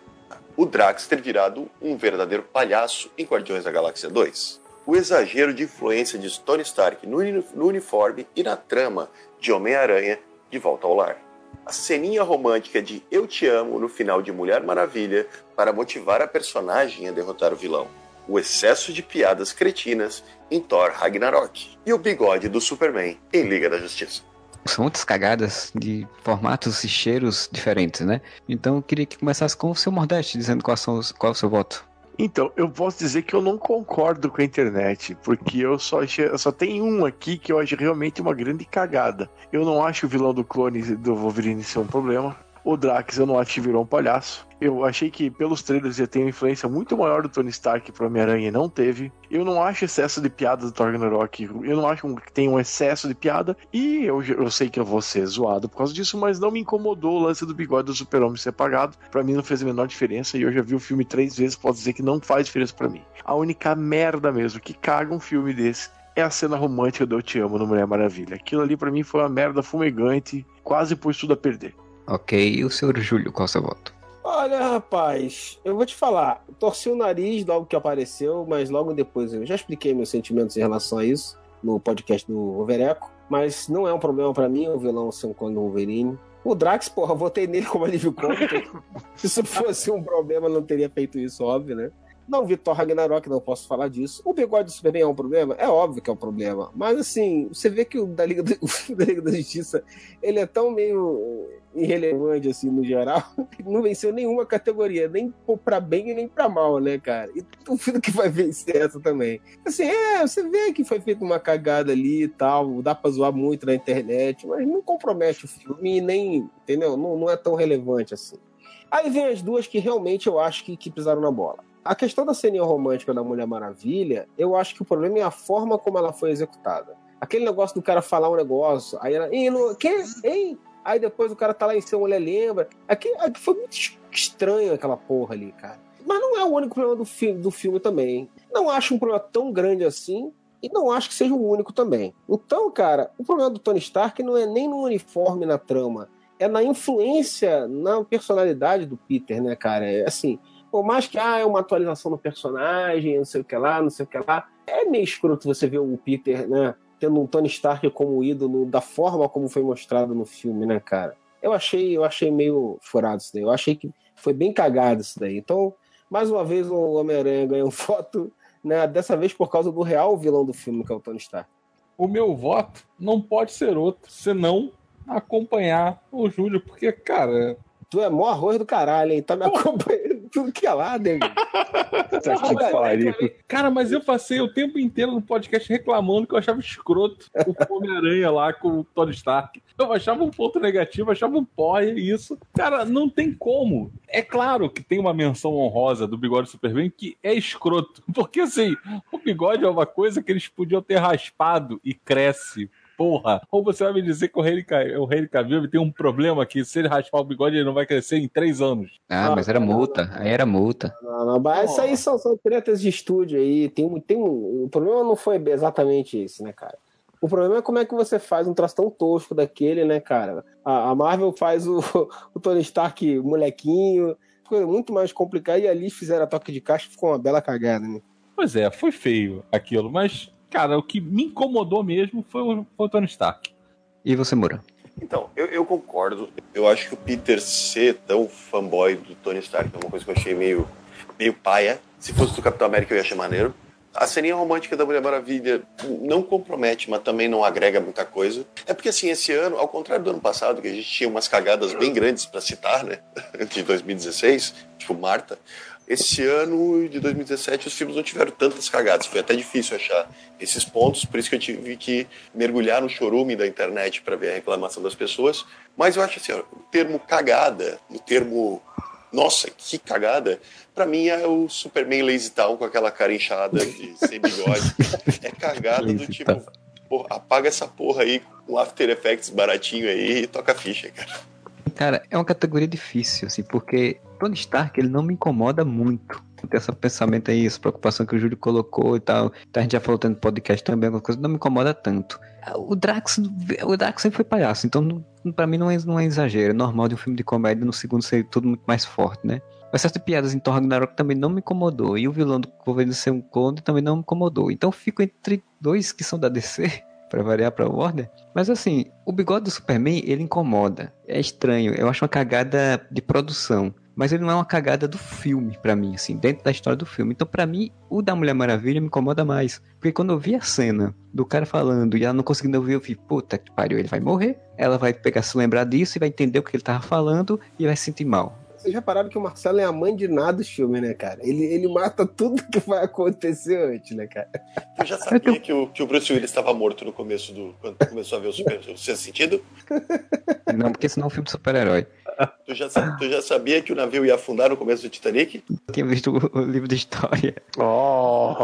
O Drax ter virado um verdadeiro palhaço em Guardiões da Galáxia 2. O exagero de influência de Tony Stark no, uniforme e na trama de Homem-Aranha de Volta ao Lar. A ceninha romântica de Eu Te Amo no final de Mulher Maravilha para motivar a personagem a derrotar o vilão o excesso de piadas cretinas em Thor Ragnarok e o bigode do Superman em Liga da Justiça. São muitas cagadas de formatos e cheiros diferentes, né? Então eu queria que começasse com o seu Mordeste, dizendo qual, são os, qual é o seu voto. Então, eu posso dizer que eu não concordo com a internet, porque eu só, achei, só tenho um aqui que eu acho realmente uma grande cagada. Eu não acho o vilão do clone do Wolverine ser um problema. O Drax eu não acho que virou um palhaço. Eu achei que pelos trailers ia ter uma influência muito maior do Tony Stark pro Homem-Aranha e não teve. Eu não acho excesso de piada do Thor Ragnarok. Eu não acho que tem um excesso de piada. E eu, eu sei que eu vou ser zoado por causa disso, mas não me incomodou o lance do bigode do Super-Homem ser apagado. Pra mim não fez a menor diferença. E eu já vi o filme três vezes, posso dizer que não faz diferença para mim. A única merda mesmo que caga um filme desse é a cena romântica do Eu Te Amo no Mulher Maravilha. Aquilo ali para mim foi uma merda fumegante, quase pôs tudo a perder. Ok, e o senhor Júlio, qual é o seu voto? Olha, rapaz, eu vou te falar. Torci o nariz logo que apareceu, mas logo depois eu já expliquei meus sentimentos em relação a isso no podcast do Overeco. Mas não é um problema para mim o vilão ser um clone do Wolverine. O Drax, porra, votei nele como alívio cômico. [LAUGHS] Se isso fosse um problema, não teria feito isso, óbvio, né? Não vi Thor Ragnarok, não posso falar disso. O bigode do Superman é um problema? É óbvio que é um problema. Mas assim, você vê que o da Liga, do, [LAUGHS] o da, Liga da Justiça, ele é tão meio irrelevante, assim, no geral. Não venceu nenhuma categoria, nem pra bem e nem pra mal, né, cara? E duvido que vai vencer essa também. Assim, é, você vê que foi feita uma cagada ali e tal, dá pra zoar muito na internet, mas não compromete o filme nem, entendeu? Não, não é tão relevante assim. Aí vem as duas que realmente eu acho que, que pisaram na bola. A questão da ceninha romântica da Mulher Maravilha, eu acho que o problema é a forma como ela foi executada. Aquele negócio do cara falar um negócio, aí ela. Não, que? Ei? Aí depois o cara tá lá em cima, a mulher lembra. Aqui, aqui foi muito estranho aquela porra ali, cara. Mas não é o único problema do filme, do filme também. Não acho um problema tão grande assim. E não acho que seja o único também. Então, cara, o problema do Tony Stark não é nem no uniforme na trama. É na influência, na personalidade do Peter, né, cara? É assim, por mais que ah, é uma atualização do personagem, não sei o que lá, não sei o que lá. É meio escroto você ver o Peter, né? tendo um Tony Stark como ídolo da forma como foi mostrado no filme, né, cara? Eu achei, eu achei meio furado isso daí. Eu achei que foi bem cagado isso daí. Então, mais uma vez o Homem-Aranha ganhou foto, né? Dessa vez por causa do real vilão do filme, que é o Tony Stark. O meu voto não pode ser outro, senão acompanhar o Júlio, porque, cara. Tu é mó arroz do caralho, hein? Tá me acompanhando tudo que é lá, nego. [LAUGHS] Cara, mas eu passei o tempo inteiro no podcast reclamando que eu achava escroto o Homem-Aranha lá com o Tony Stark. Eu achava um ponto negativo, achava um porra isso. Cara, não tem como. É claro que tem uma menção honrosa do bigode Superman que é escroto. [LAUGHS] Porque assim, o bigode é uma coisa que eles podiam ter raspado e cresce porra. Ou você vai me dizer que o Henry, o Henry Cavill tem um problema que se ele raspar o bigode ele não vai crescer em três anos. Ah, ah mas era multa. Aí era multa. Não, não, mas isso aí são, são tretas de estúdio aí. Tem, tem um, o problema não foi exatamente esse, né, cara? O problema é como é que você faz um troço tão tosco daquele, né, cara? A, a Marvel faz o, [LAUGHS] o Tony Stark molequinho, coisa muito mais complicada, e ali fizeram a toque de caixa ficou uma bela cagada, né? Pois é, foi feio aquilo, mas cara, o que me incomodou mesmo foi o, foi o Tony Stark. E você, Moura? Então, eu, eu, concordo. Eu acho que o Peter ser tão fanboy do Tony Stark é uma coisa que eu achei meio, meio paia. Se fosse do Capitão América, eu ia achar maneiro. A ceninha romântica da Mulher Maravilha não compromete, mas também não agrega muita coisa. É porque, assim, esse ano, ao contrário do ano passado, que a gente tinha umas cagadas bem grandes para citar, né? [LAUGHS] De 2016, tipo Marta. Esse ano de 2017 os filmes não tiveram tantas cagadas, foi até difícil achar esses pontos, por isso que eu tive que mergulhar no chorume da internet para ver a reclamação das pessoas. Mas eu acho assim, ó, o termo cagada, o termo nossa, que cagada, pra mim é o Superman Lazy Town com aquela cara inchada de [LAUGHS] sem bigode. É cagada do tipo, porra, apaga essa porra aí com After Effects baratinho aí e toca a ficha, cara. Cara, é uma categoria difícil, assim, porque Tony Stark, ele não me incomoda muito. Tem esse pensamento aí, essa preocupação que o Júlio colocou e tal. Então a gente já falou tanto podcast também, alguma coisa, não me incomoda tanto. O Drax, o Drax sempre foi palhaço, então para mim não é, não é exagero. É normal de um filme de comédia no segundo ser tudo muito mais forte, né? O excesso de piadas em Thor Ragnarok também não me incomodou. E o vilão do Wolverine ser um clone também não me incomodou. Então eu fico entre dois que são da DC [LAUGHS] para variar para Warner. Mas assim, o bigode do Superman, ele incomoda. É estranho, eu acho uma cagada de produção. Mas ele não é uma cagada do filme para mim, assim, dentro da história do filme. Então, para mim, o da Mulher Maravilha me incomoda mais. Porque quando eu vi a cena do cara falando e ela não conseguindo ouvir, eu vi, puta que pariu, ele vai morrer. Ela vai pegar se lembrar disso e vai entender o que ele tava falando e vai se sentir mal. Vocês já pararam que o Marcelo é a mãe de nada dos filmes, né, cara? Ele, ele mata tudo que vai acontecer antes, né, cara? Eu já sabia que o, que o Bruce Willis estava morto no começo do. Quando começou a ver o Super. O sexto sentido? Não, porque senão é um filme de super-herói. Tu já, tu já sabia que o navio ia afundar no começo do Titanic? Eu tinha visto o, o livro de história. Oh!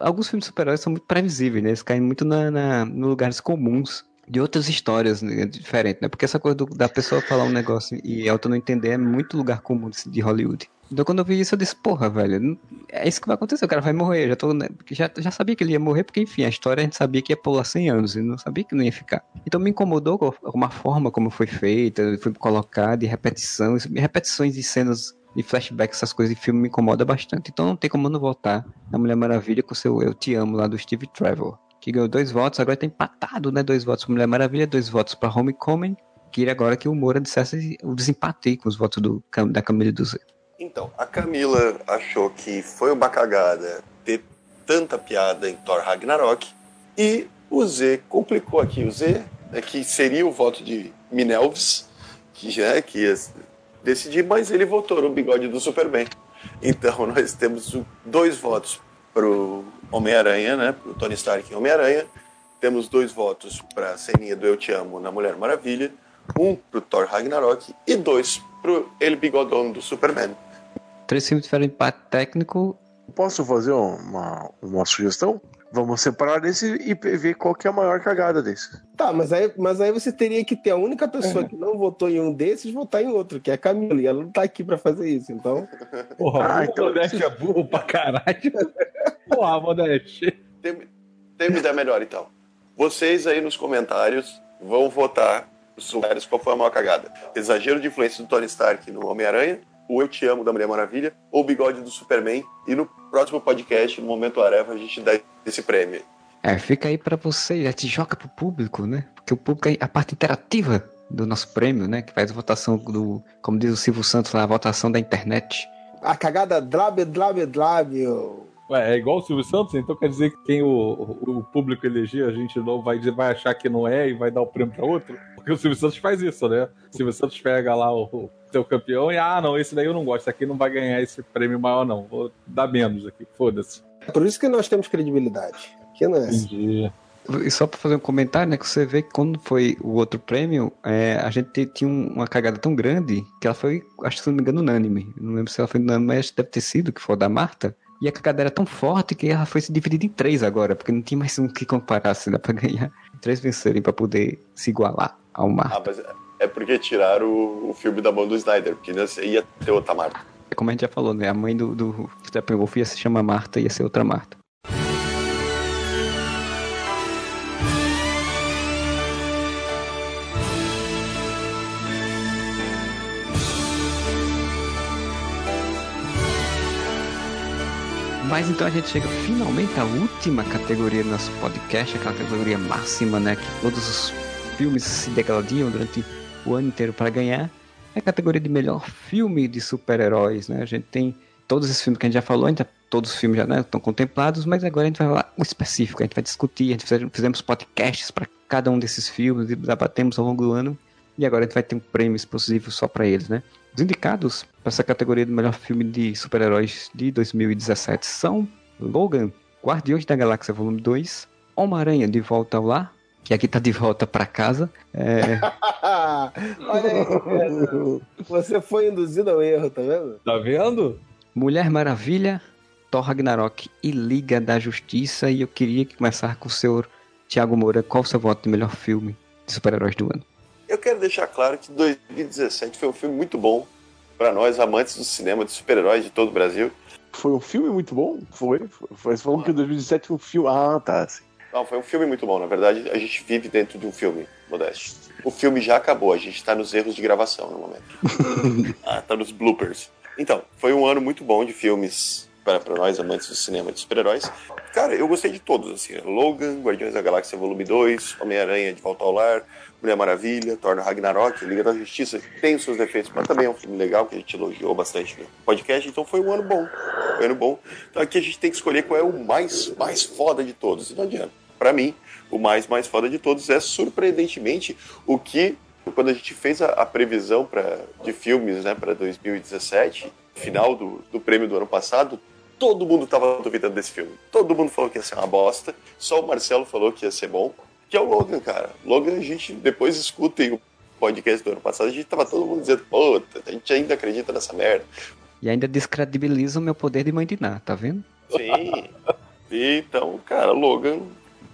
Alguns filmes de super-heróis são muito previsíveis, né? Eles caem muito na, na, em lugares comuns de outras histórias né, diferentes, né? Porque essa coisa do, da pessoa falar um negócio e a outra não entender é muito lugar comum de Hollywood. Então quando eu vi isso, eu disse, porra, velho, é isso que vai acontecer, o cara vai morrer. Eu já, tô, né, já, já sabia que ele ia morrer, porque enfim, a história a gente sabia que ia pular 100 anos, e não sabia que não ia ficar. Então me incomodou com forma como foi feita, foi colocada, e repetição, repetições de cenas de flashback, essas coisas de filme me incomoda bastante. Então não tem como não voltar na Mulher Maravilha com seu Eu Te Amo lá do Steve Trevor que ganhou dois votos, agora tá empatado, né? Dois votos para Mulher Maravilha, dois votos para Homecoming. Queria agora que o Moura dissesse o desempate com os votos do, da Camila do Zé. Então, a Camila achou que foi uma cagada ter tanta piada em Thor Ragnarok e o Z complicou aqui. O Z é que seria o voto de Minelves, que já é que ia decidir, mas ele votou no bigode do Superman. Então [LAUGHS] nós temos dois votos pro Homem-Aranha, né? Pro Tony Stark em Homem-Aranha. Temos dois votos para a ceninha do Eu Te Amo na Mulher Maravilha. Um pro Thor Ragnarok e dois pro El Bigodão do Superman. Três filmes tiveram empate técnico. Posso fazer uma, uma sugestão? Vamos separar esse e ver qual que é a maior cagada desse. Tá, mas aí, mas aí você teria que ter a única pessoa é. que não votou em um desses votar em outro, que é a Camila. E ela não tá aqui pra fazer isso, então. [LAUGHS] Porra, ah, então... o Modeste é burro pra caralho. [LAUGHS] Porra, Modeste. Tem, tem uma ideia melhor, então. Vocês aí nos comentários vão votar os lugares qual foi a maior cagada. Exagero de influência do Tony Stark no Homem-Aranha, o Eu Te Amo da Mulher Maravilha ou o Bigode do Superman. E no próximo podcast, no Momento Areva, a gente dá esse prêmio. É, fica aí para você, já te joga pro público, né? Porque o público é a parte interativa do nosso prêmio, né? Que faz a votação do, como diz o Silvio Santos lá, a votação da internet. A cagada drabe, drabe, drabe. Ué, é igual o Silvio Santos, então quer dizer que quem o, o, público eleger, a gente não vai, vai achar que não é e vai dar o prêmio para outro? Porque o Silvio Santos faz isso, né? O Silvio Santos pega lá o, seu campeão e, ah, não, esse daí eu não gosto, esse aqui não vai ganhar esse prêmio maior, não. Vou dar menos aqui, foda-se. É por isso que nós temos credibilidade. Aqui não é assim. Entendi. E só para fazer um comentário, né? Que você vê que quando foi o outro prêmio, é, a gente tinha uma cagada tão grande que ela foi, acho que se não me engano, unânime. Não lembro se ela foi unânime, mas deve ter sido, que foi da Marta. E a cagada era tão forte que ela foi se dividida em três agora, porque não tinha mais um que comparar, assim, dá pra ganhar três vencerem para poder se igualar ao Marta. Ah, mas é porque tiraram o, o filme da mão do Snyder, porque ia ter outra Marta. É como a gente já falou, né? A mãe do, do Steppenwolf ia se chamar Marta, ia ser outra Marta. Mas então a gente chega finalmente à última categoria do nosso podcast, aquela categoria máxima, né? Que todos os filmes se degladiam durante o ano inteiro para ganhar. É a categoria de melhor filme de super-heróis, né? A gente tem todos esses filmes que a gente já falou, a gente todos os filmes já né, estão contemplados, mas agora a gente vai falar o específico, a gente vai discutir, a gente fizemos podcasts para cada um desses filmes debatemos ao longo do ano. E agora a gente vai ter um prêmio exclusivo só para eles, né? Os indicados para essa categoria do melhor filme de super-heróis de 2017 são Logan, Guardiões da Galáxia Volume 2, Homem-Aranha de Volta ao Lar, que aqui tá de volta para casa. É... [LAUGHS] Olha aí, você foi induzido ao erro, tá vendo? Tá vendo? Mulher Maravilha, Thor Ragnarok e Liga da Justiça. E eu queria começar com o senhor Tiago Moura. Qual o seu voto de melhor filme de super-heróis do ano? Eu quero deixar claro que 2017 foi um filme muito bom para nós, amantes do cinema de super-heróis de todo o Brasil. Foi um filme muito bom? Foi. Foi. Você falou que 2017 foi um filme. Ah, tá. Sim. Não, foi um filme muito bom. Na verdade, a gente vive dentro de um filme, Modesto. O filme já acabou, a gente tá nos erros de gravação no momento. [LAUGHS] ah, tá nos bloopers. Então, foi um ano muito bom de filmes para, para nós amantes do cinema de super-heróis. Cara, eu gostei de todos, assim. Logan, Guardiões da Galáxia Volume 2, Homem-Aranha de Volta ao Lar, Mulher Maravilha, Thor Ragnarok, Liga da Justiça, tem os seus defeitos, mas também é um filme legal que a gente elogiou bastante no podcast, então foi um ano bom. Foi um ano bom. Então aqui a gente tem que escolher qual é o mais, mais foda de todos, e não adianta. Para mim, o mais, mais foda de todos é surpreendentemente o que, quando a gente fez a, a previsão pra, de filmes né, para 2017, final do, do prêmio do ano passado, todo mundo tava duvidando desse filme. Todo mundo falou que ia ser uma bosta. Só o Marcelo falou que ia ser bom. Que é o Logan, cara. Logan, a gente depois escutem o podcast do ano passado, a gente tava todo mundo dizendo, puta, a gente ainda acredita nessa merda. E ainda descredibiliza o meu poder de mandinar, tá vendo? Sim. Então, cara, Logan.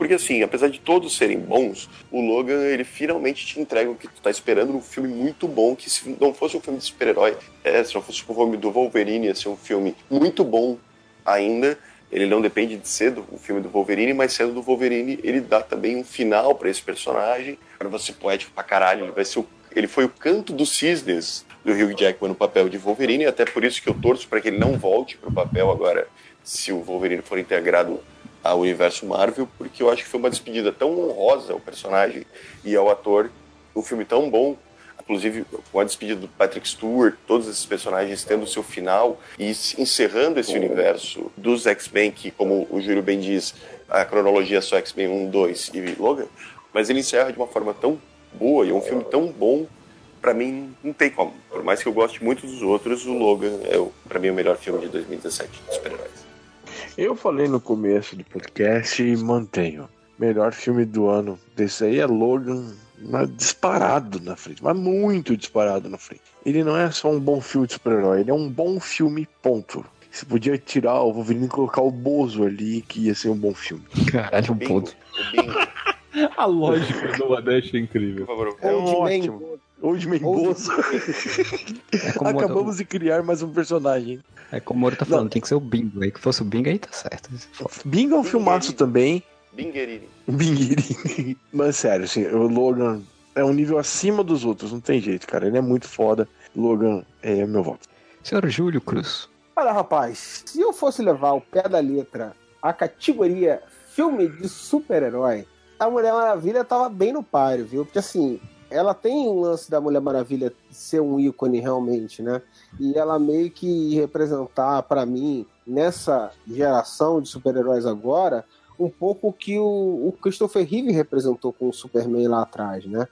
Porque assim, apesar de todos serem bons, o Logan, ele finalmente te entrega o que tu tá esperando num filme muito bom, que se não fosse um filme de super-herói, é, se não fosse o filme do Wolverine, ia ser um filme muito bom ainda. Ele não depende de ser do, filme do Wolverine, mas sendo do Wolverine, ele dá também um final para esse personagem. Para você poético pra caralho, ele vai ser o, ele foi o canto dos cisnes do Hugh Jackman no papel de Wolverine, e até por isso que eu torço para que ele não volte pro papel agora, se o Wolverine for integrado ao universo Marvel, porque eu acho que foi uma despedida tão honrosa ao personagem e ao ator, um filme tão bom inclusive com a despedida do Patrick Stewart, todos esses personagens tendo seu final e encerrando esse universo dos X-Men, que, como o Júlio bem diz, a cronologia é só X-Men 1, 2 e Logan, mas ele encerra de uma forma tão boa e é um filme tão bom, para mim não tem como. Por mais que eu goste muito dos outros, o Logan é, para mim, o melhor filme de 2017 de super-heróis. Eu falei no começo do podcast e mantenho. Melhor filme do ano desse aí é Logan mas disparado na frente, mas muito disparado na frente. Ele não é só um bom filme de super-herói, ele é um bom filme, ponto. Você podia tirar o Wolverine e colocar o Bozo ali, que ia ser um bom filme. Caralho, um ponto. [LAUGHS] A lógica do Modeste é incrível. Por favor, é um ótimo. Old Man Bozo. É Acabamos de criar mais um personagem. É como o Moro tá falando, não. tem que ser o Bingo aí. Que fosse o Bingo aí tá certo. Bingo é um filmaço também. Binguerini. Binguerini. [LAUGHS] Mas sério, assim, o Logan é um nível acima dos outros, não tem jeito, cara. Ele é muito foda. Logan é meu voto. Senhor Júlio Cruz. Olha, rapaz, se eu fosse levar o pé da letra a categoria filme de super-herói, a Mulher Maravilha tava bem no páreo, viu? Porque assim, ela tem um lance da Mulher Maravilha ser um ícone realmente, né? E ela meio que representar para mim nessa geração de super-heróis agora um pouco o que o, o Christopher Reeve representou com o Superman lá atrás, né?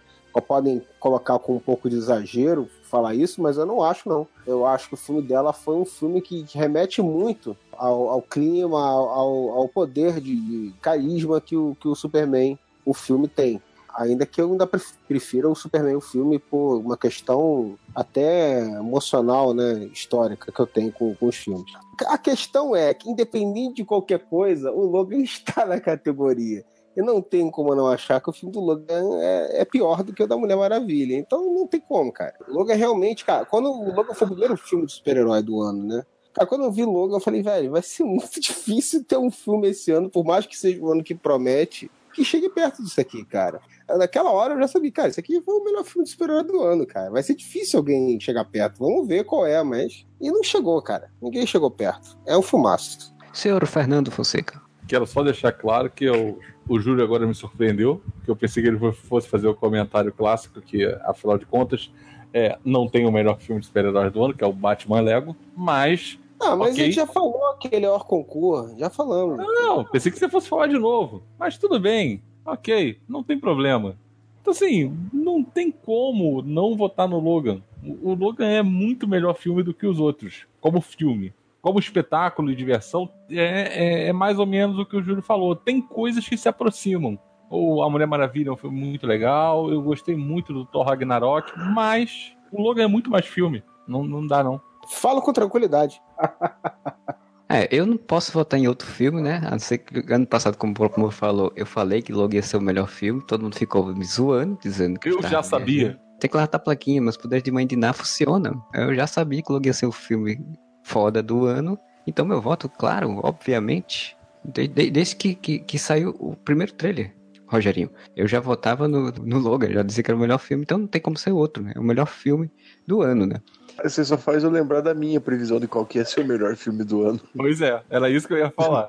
Podem colocar com um pouco de exagero falar isso, mas eu não acho, não. Eu acho que o filme dela foi um filme que remete muito ao, ao clima, ao, ao poder de, de, carisma que o, que o Superman, o filme tem. Ainda que eu ainda prefira o Superman o filme por uma questão até emocional, né, histórica que eu tenho com, com os filmes. A questão é que, independente de qualquer coisa, o Logan [LAUGHS] está na categoria. E não tem como não achar que o filme do Logan é, é, pior do que o da Mulher Maravilha. Então não tem como, cara. O Logan realmente, cara, quando o Logan foi o primeiro filme de super-herói do ano, né? Cara, quando eu vi Logan, eu falei, velho, vai ser muito [LAUGHS] difícil ter um filme esse ano, por mais que seja o ano que promete, que chegue perto disso aqui, cara. Naquela hora eu já sabia, cara, isso aqui foi o melhor filme de super-herói do ano, cara. Vai ser difícil alguém chegar perto. Vamos ver qual é, mas. E não chegou, cara. Ninguém chegou perto. É um fumaço. Senhor Fernando Fonseca. Quero só deixar claro que eu, o Júlio agora me surpreendeu, que eu pensei que ele fosse fazer o comentário clássico, que afinal de contas é, não tem o melhor filme de super-heróis do ano, que é o Batman Lego, mas Ah, mas Ok. a gente já falou aquele Or concurso, já falamos. Não, pensei que você fosse falar de novo. Mas tudo bem. Ok, não tem problema. Então, assim, não tem como não votar no Logan. O o Logan é muito melhor filme do que os outros, como filme. Como espetáculo e diversão, é, é- é mais ou menos o que o Júlio falou. Tem coisas que se aproximam. O A Mulher Maravilha é um filme muito legal, eu gostei muito do Thor Ragnarok, mas o Logan é muito mais filme. Não, não dá, não. Falo com tranquilidade. [LAUGHS] É, eu não posso votar em outro filme, né? A não ser que ano passado, como o próprio falou, eu falei que Logan ia ser o melhor filme, todo mundo ficou me zoando, dizendo que Eu estava já sabia. viajando. Tem que largar a plaquinha, meus poderes de mãe de Ná funcionam. Eu já sabia que Logan ia ser o filme foda do ano, então meu voto, claro, obviamente, de- de- desde que, que, que saiu o primeiro trailer, Rogerinho, eu já votava no, no Logan, já dizia que era o melhor filme, então não tem como ser outro, né? É o melhor filme do ano, né? Você só faz eu lembrar da minha previsão de qual que ia ser o melhor filme do ano. Pois é, era isso que eu ia falar.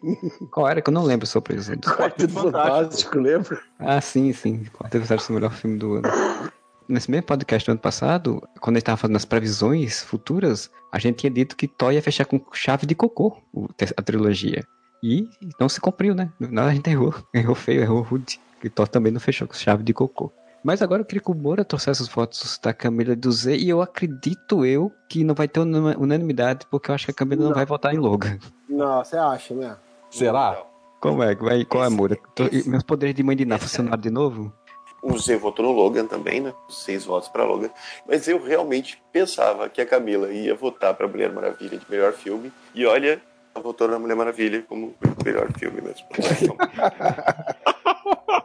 [LAUGHS] Qual era que eu não lembro sua previsão? [LAUGHS] Quarteto Fantástico, lembra? Ah, sim, sim. Quarteto Fantástico é o melhor filme do ano. Nesse mesmo podcast do ano passado, quando a gente tava fazendo as previsões futuras, a gente tinha dito que Thor ia fechar com chave de cocô a trilogia. E não se cumpriu, né? Não, a gente errou. [LAUGHS] Errou feio, errou rude. Que Thor também não fechou com chave de cocô. Mas agora eu queria que o Moura trouxesse as fotos da Camila e do Z, e eu acredito eu que não vai ter unanimidade, porque eu acho que a Camila não, Não. vai votar em Logan. Não, você acha, né? Será? Como é? que Vai, qual é, Moura? Tô- e Meus poderes de mãe de Ná funcionaram de novo? O Z votou no Logan também, né? Seis votos para Logan. Mas eu realmente pensava que a Camila ia votar para Mulher Maravilha de melhor filme. E olha, ela votou na Mulher Maravilha como melhor filme mesmo. [LAUGHS] [LAUGHS]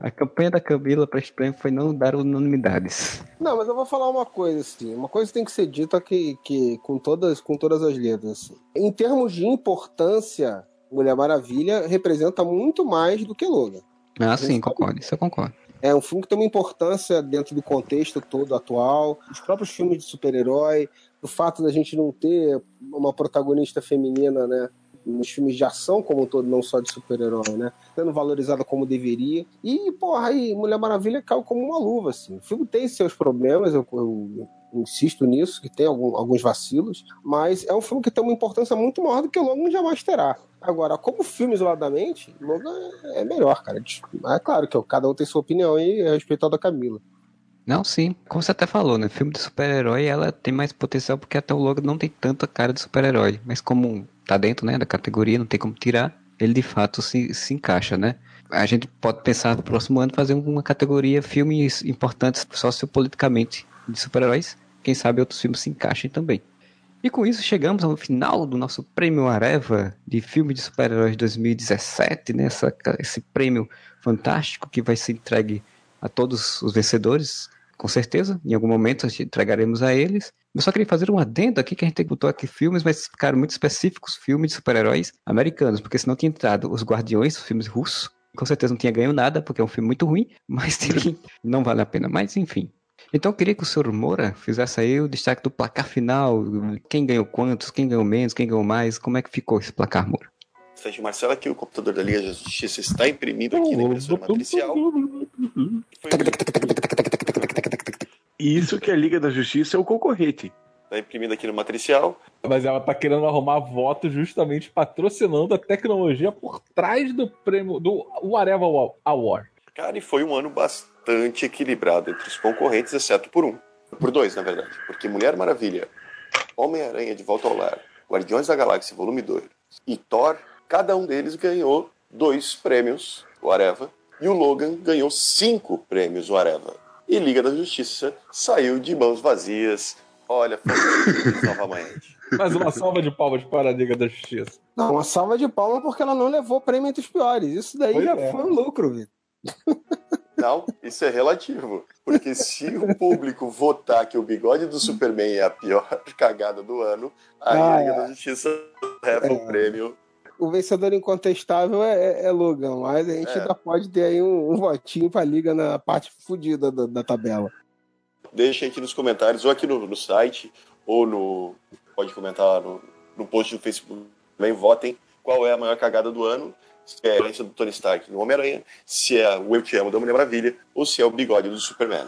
A campanha da Camila para esse prêmio foi não dar unanimidades. Não, mas eu vou falar uma coisa, assim. Uma coisa tem que ser dita que, que com, todas, com todas as letras, assim. Em termos de importância, Mulher Maravilha representa muito mais do que Logan. Ah, sim, concordo. Isso eu concordo. É um filme que tem uma importância dentro do contexto todo atual, os próprios filmes de super-herói, o fato da gente não ter uma protagonista feminina, né? Nos filmes de ação como um todo, não só de super-herói, né? Sendo valorizada como deveria. E, porra, aí Mulher Maravilha caiu como uma luva, assim. O filme tem seus problemas, eu, eu insisto nisso, que tem algum- alguns vacilos, mas é um filme que tem uma importância muito maior do que o Logan jamais terá. Agora, como filme isoladamente, Logan é melhor, cara. É claro que cada um tem sua opinião e é respeito ao da Camila. Não, sim. Como você até falou, né? Filme de super-herói, ela tem mais potencial porque até o Logan não tem tanta cara de super-herói. Mas como tá dentro, né, da categoria, não tem como tirar, ele de fato se, se encaixa, né? A gente pode pensar no próximo ano fazer uma categoria filmes importantes sociopoliticamente de super-heróis. Quem sabe outros filmes se encaixem também. E com isso chegamos ao final do nosso prêmio Areva de filme de super-heróis 2017, né? Essa, esse prêmio fantástico que vai ser entregue a todos os vencedores, com certeza. Em algum momento a gente entregaremos a eles. Eu só queria fazer um adendo aqui que a gente botou aqui filmes, mas ficaram muito específicos, filmes de super-heróis americanos, porque senão tinha entrado os Guardiões, os filmes russos. Com certeza não tinha ganho nada, porque é um filme muito ruim, [LAUGHS] mas não vale a pena. Mas enfim. Então eu queria que o senhor Moura fizesse aí o destaque do placar final. Quem ganhou quantos, quem ganhou menos, quem ganhou mais, como é que ficou esse placar, Moura? Sérgio Marcelo, aqui o computador da Liga da Justiça está imprimido aqui na impressora matricial. Foi E isso que a Liga da Justiça é o concorrente. Está imprimido aqui no matricial. Mas ela tá querendo arrumar votos justamente patrocinando a tecnologia por trás do prêmio do Whatever Award. Cara, e foi um ano bastante equilibrado entre os concorrentes, exceto por um. Por dois, na verdade. Porque Mulher Maravilha, Homem-Aranha de Volta ao Lar, Guardiões da Galáxia Volume 2 e Thor, cada um deles ganhou dois prêmios, o Areva, e o Logan ganhou cinco prêmios, o Areva. E Liga da Justiça saiu de mãos vazias. Olha, foi novamente. [LAUGHS] Mas uma salva de palmas para a Liga da Justiça. Não, uma salva de palmas porque ela não levou prêmio entre os piores. Isso daí Pois já é. foi um lucro, Vitor. Não, isso é relativo. Porque se o público votar que o bigode do Superman é a pior [LAUGHS] cagada do ano, aí Ah, a Liga é. da Justiça leva o prêmio. O vencedor incontestável é, é- é Logan, mas a gente É. ainda pode ter aí um, um votinho pra liga na parte fodida da, da tabela. Deixem aqui nos comentários, ou aqui no, no site, ou no. Pode comentar lá no, no post do Facebook. Também votem qual é a maior cagada do ano. Se é a herança do Tony Stark no Homem-Aranha, se é o Eu Te Amo da Mulher Maravilha, ou se é o bigode do Superman.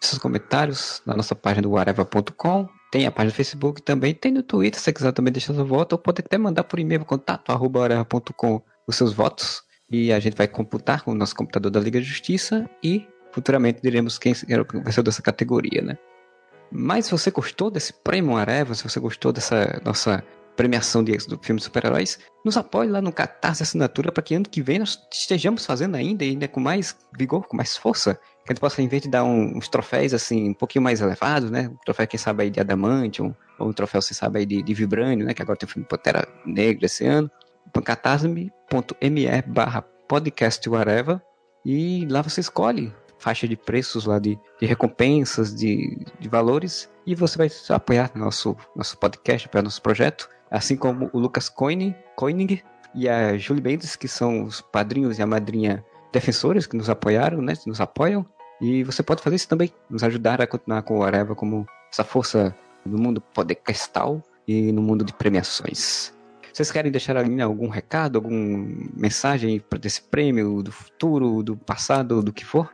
seus comentários na nossa página do areva.com. Tem a página do Facebook também, tem no Twitter, se você quiser também deixar seu voto, ou pode até mandar por e-mail contato arroba os seus votos e a gente vai computar com o nosso computador da Liga de Justiça e futuramente diremos quem é o vencedor dessa categoria, né? Mas se você gostou desse prêmio Areva, se você gostou dessa nossa premiação de, do filme de super-heróis, nos apoie lá no Catarse Assinatura para que ano que vem nós estejamos fazendo ainda, ainda com mais vigor, com mais força, que a gente possa, em vez de dar um, uns troféus assim, um pouquinho mais elevados, né? Um troféu, quem sabe, aí de adamante, ou um troféu, você sabe, aí de, de né? Que agora tem o filme Pantera Negra esse ano. catarse.me barra podcast whatever e lá você escolhe faixa de preços lá de, de recompensas, de, de valores e você vai apoiar nosso, nosso podcast, apoiar nosso projeto, assim como o Lucas Koenig, Koenig e a Julie Mendes, que são os padrinhos e a madrinha defensores que nos apoiaram, né, nos apoiam. E você pode fazer isso também, nos ajudar a continuar com o Areva como essa força no mundo podcastal e no mundo de premiações. Vocês querem deixar ali algum recado, alguma mensagem para desse prêmio, do futuro, do passado, do que for?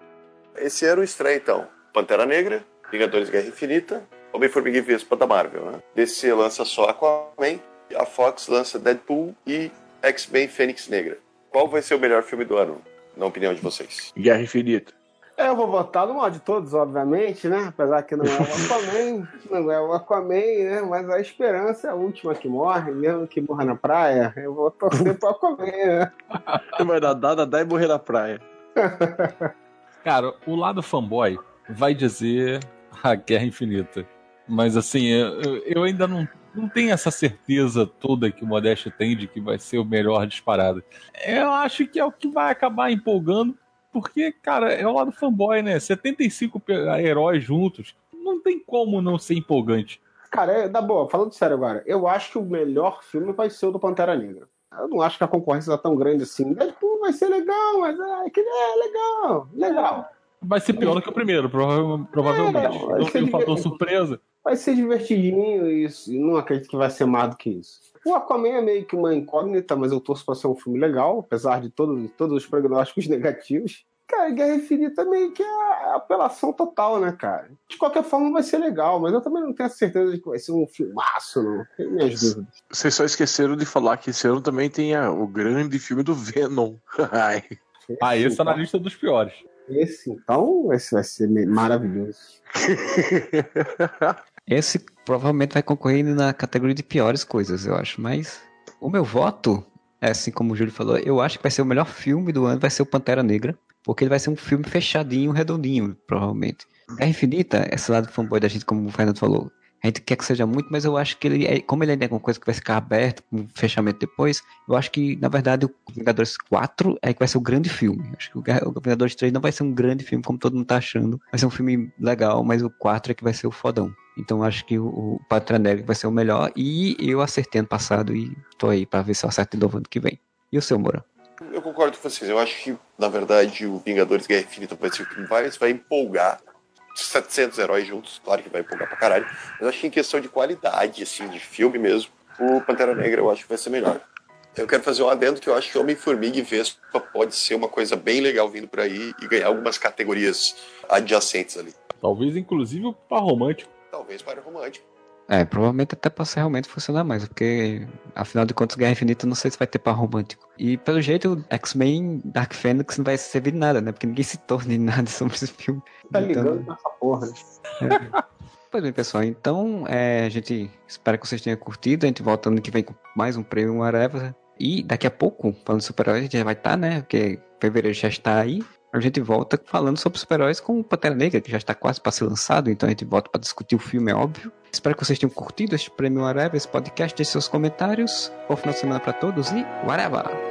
Esse era o estreia, então. Pantera Negra, Vingadores Guerra Infinita, Homem-Formiga e Vespa da Marvel, né? DC lança só Aquaman, a Fox lança Deadpool e X-Men Fênix Negra. Qual vai ser o melhor filme do ano, na opinião de vocês? Guerra Infinita. É, eu vou votar no maior de todos, obviamente, né? Apesar que não é o Aquaman, [LAUGHS] não é o Aquaman, né? Mas a esperança é a última que morre, mesmo que morra na praia. Eu vou torcer pro Aquaman, né? [LAUGHS] Vai dar, dar, dar e morrer na praia. [LAUGHS] Cara, o lado fanboy vai dizer a Guerra Infinita. Mas assim, eu, eu ainda não, não tenho essa certeza toda que o Modeste tem de que vai ser o melhor disparado. Eu acho que é o que vai acabar empolgando porque, cara, é o lado fanboy, né? 75 heróis juntos. Não tem como não ser empolgante. Cara, é, da boa, falando sério agora, eu acho que o melhor filme vai ser o do Pantera Negra. Eu não acho que a concorrência tá tão grande assim. Deadpool vai ser legal, mas é, que é legal, legal. Vai ser pior do que o primeiro, provavelmente. É, não tem um fator surpresa. Vai ser divertidinho isso, e não acredito que vai ser mais do que isso. O Aquaman é meio que uma incógnita, mas eu torço para ser um filme legal, apesar de todo, todos os prognósticos [LAUGHS] negativos. Cara, Guerra Infinita meio que é apelação total, né, cara? De qualquer forma vai ser legal, mas eu também não tenho certeza de que vai ser um filmaço, não. Tem minhas dúvidas. Vocês só esqueceram de falar que esse ano também tem a, o grande filme do Venom. [LAUGHS] Ai. Ah, esse tá na lista dos piores. Esse, então, esse vai ser maravilhoso. [LAUGHS] esse provavelmente vai concorrer na categoria de piores coisas, eu acho. Mas o meu voto, é assim como o Júlio falou, eu acho que vai ser o melhor filme do ano, vai ser o Pantera Negra. Porque ele vai ser um filme fechadinho, redondinho, provavelmente. Guerra Infinita, esse lado fanboy da gente, como o Fernando falou, a gente quer que seja muito, mas eu acho que ele, é, como ele ainda é uma coisa que vai ficar aberto, com fechamento depois, eu acho que, na verdade, o Vingadores 4 é que vai ser o grande filme. Acho que o Vingadores 3 não vai ser um grande filme, como todo mundo tá achando. Vai ser um filme legal, mas o 4 é que vai ser o fodão. Então acho que o, o Negra vai ser o melhor. E eu acertei ano passado e tô aí pra ver se eu acerto de novo ano que vem. E o seu, Moura? Eu concordo com vocês. Eu acho que, na verdade, o Vingadores Guerra Infinita vai ser o que mais vai empolgar 700 heróis juntos, claro que vai empolgar pra caralho, mas acho que em questão de qualidade, assim, de filme mesmo, o Pantera Negra eu acho que vai ser melhor. Eu quero fazer um adendo que eu acho que Homem-Formiga e Vespa pode ser uma coisa bem legal vindo por aí e ganhar algumas categorias adjacentes ali. Talvez, inclusive, para romântico. Talvez para romântico. É, provavelmente até possa realmente funcionar mais, porque afinal de contas, Guerra Infinita não sei se vai ter par romântico. E pelo jeito, X-Men Dark Phoenix não vai servir de nada, né? Porque ninguém se torna em nada [LAUGHS] sobre esse filme. Tá então... ligando nessa porra. É. Pois bem, pessoal, então é, a gente espera que vocês tenham curtido. A gente volta ano que vem com mais um prêmio Whatever. E daqui a pouco, falando de super-heróis, a gente já vai estar, tá, né? Porque fevereiro já está aí a gente volta falando sobre super-heróis com o Pantera Negra, que já está quase para ser lançado, então a gente volta para discutir o filme, é óbvio. Espero que vocês tenham curtido este prêmio Whatever, esse podcast, deixe seus comentários. Bom final de semana para todos e whatever!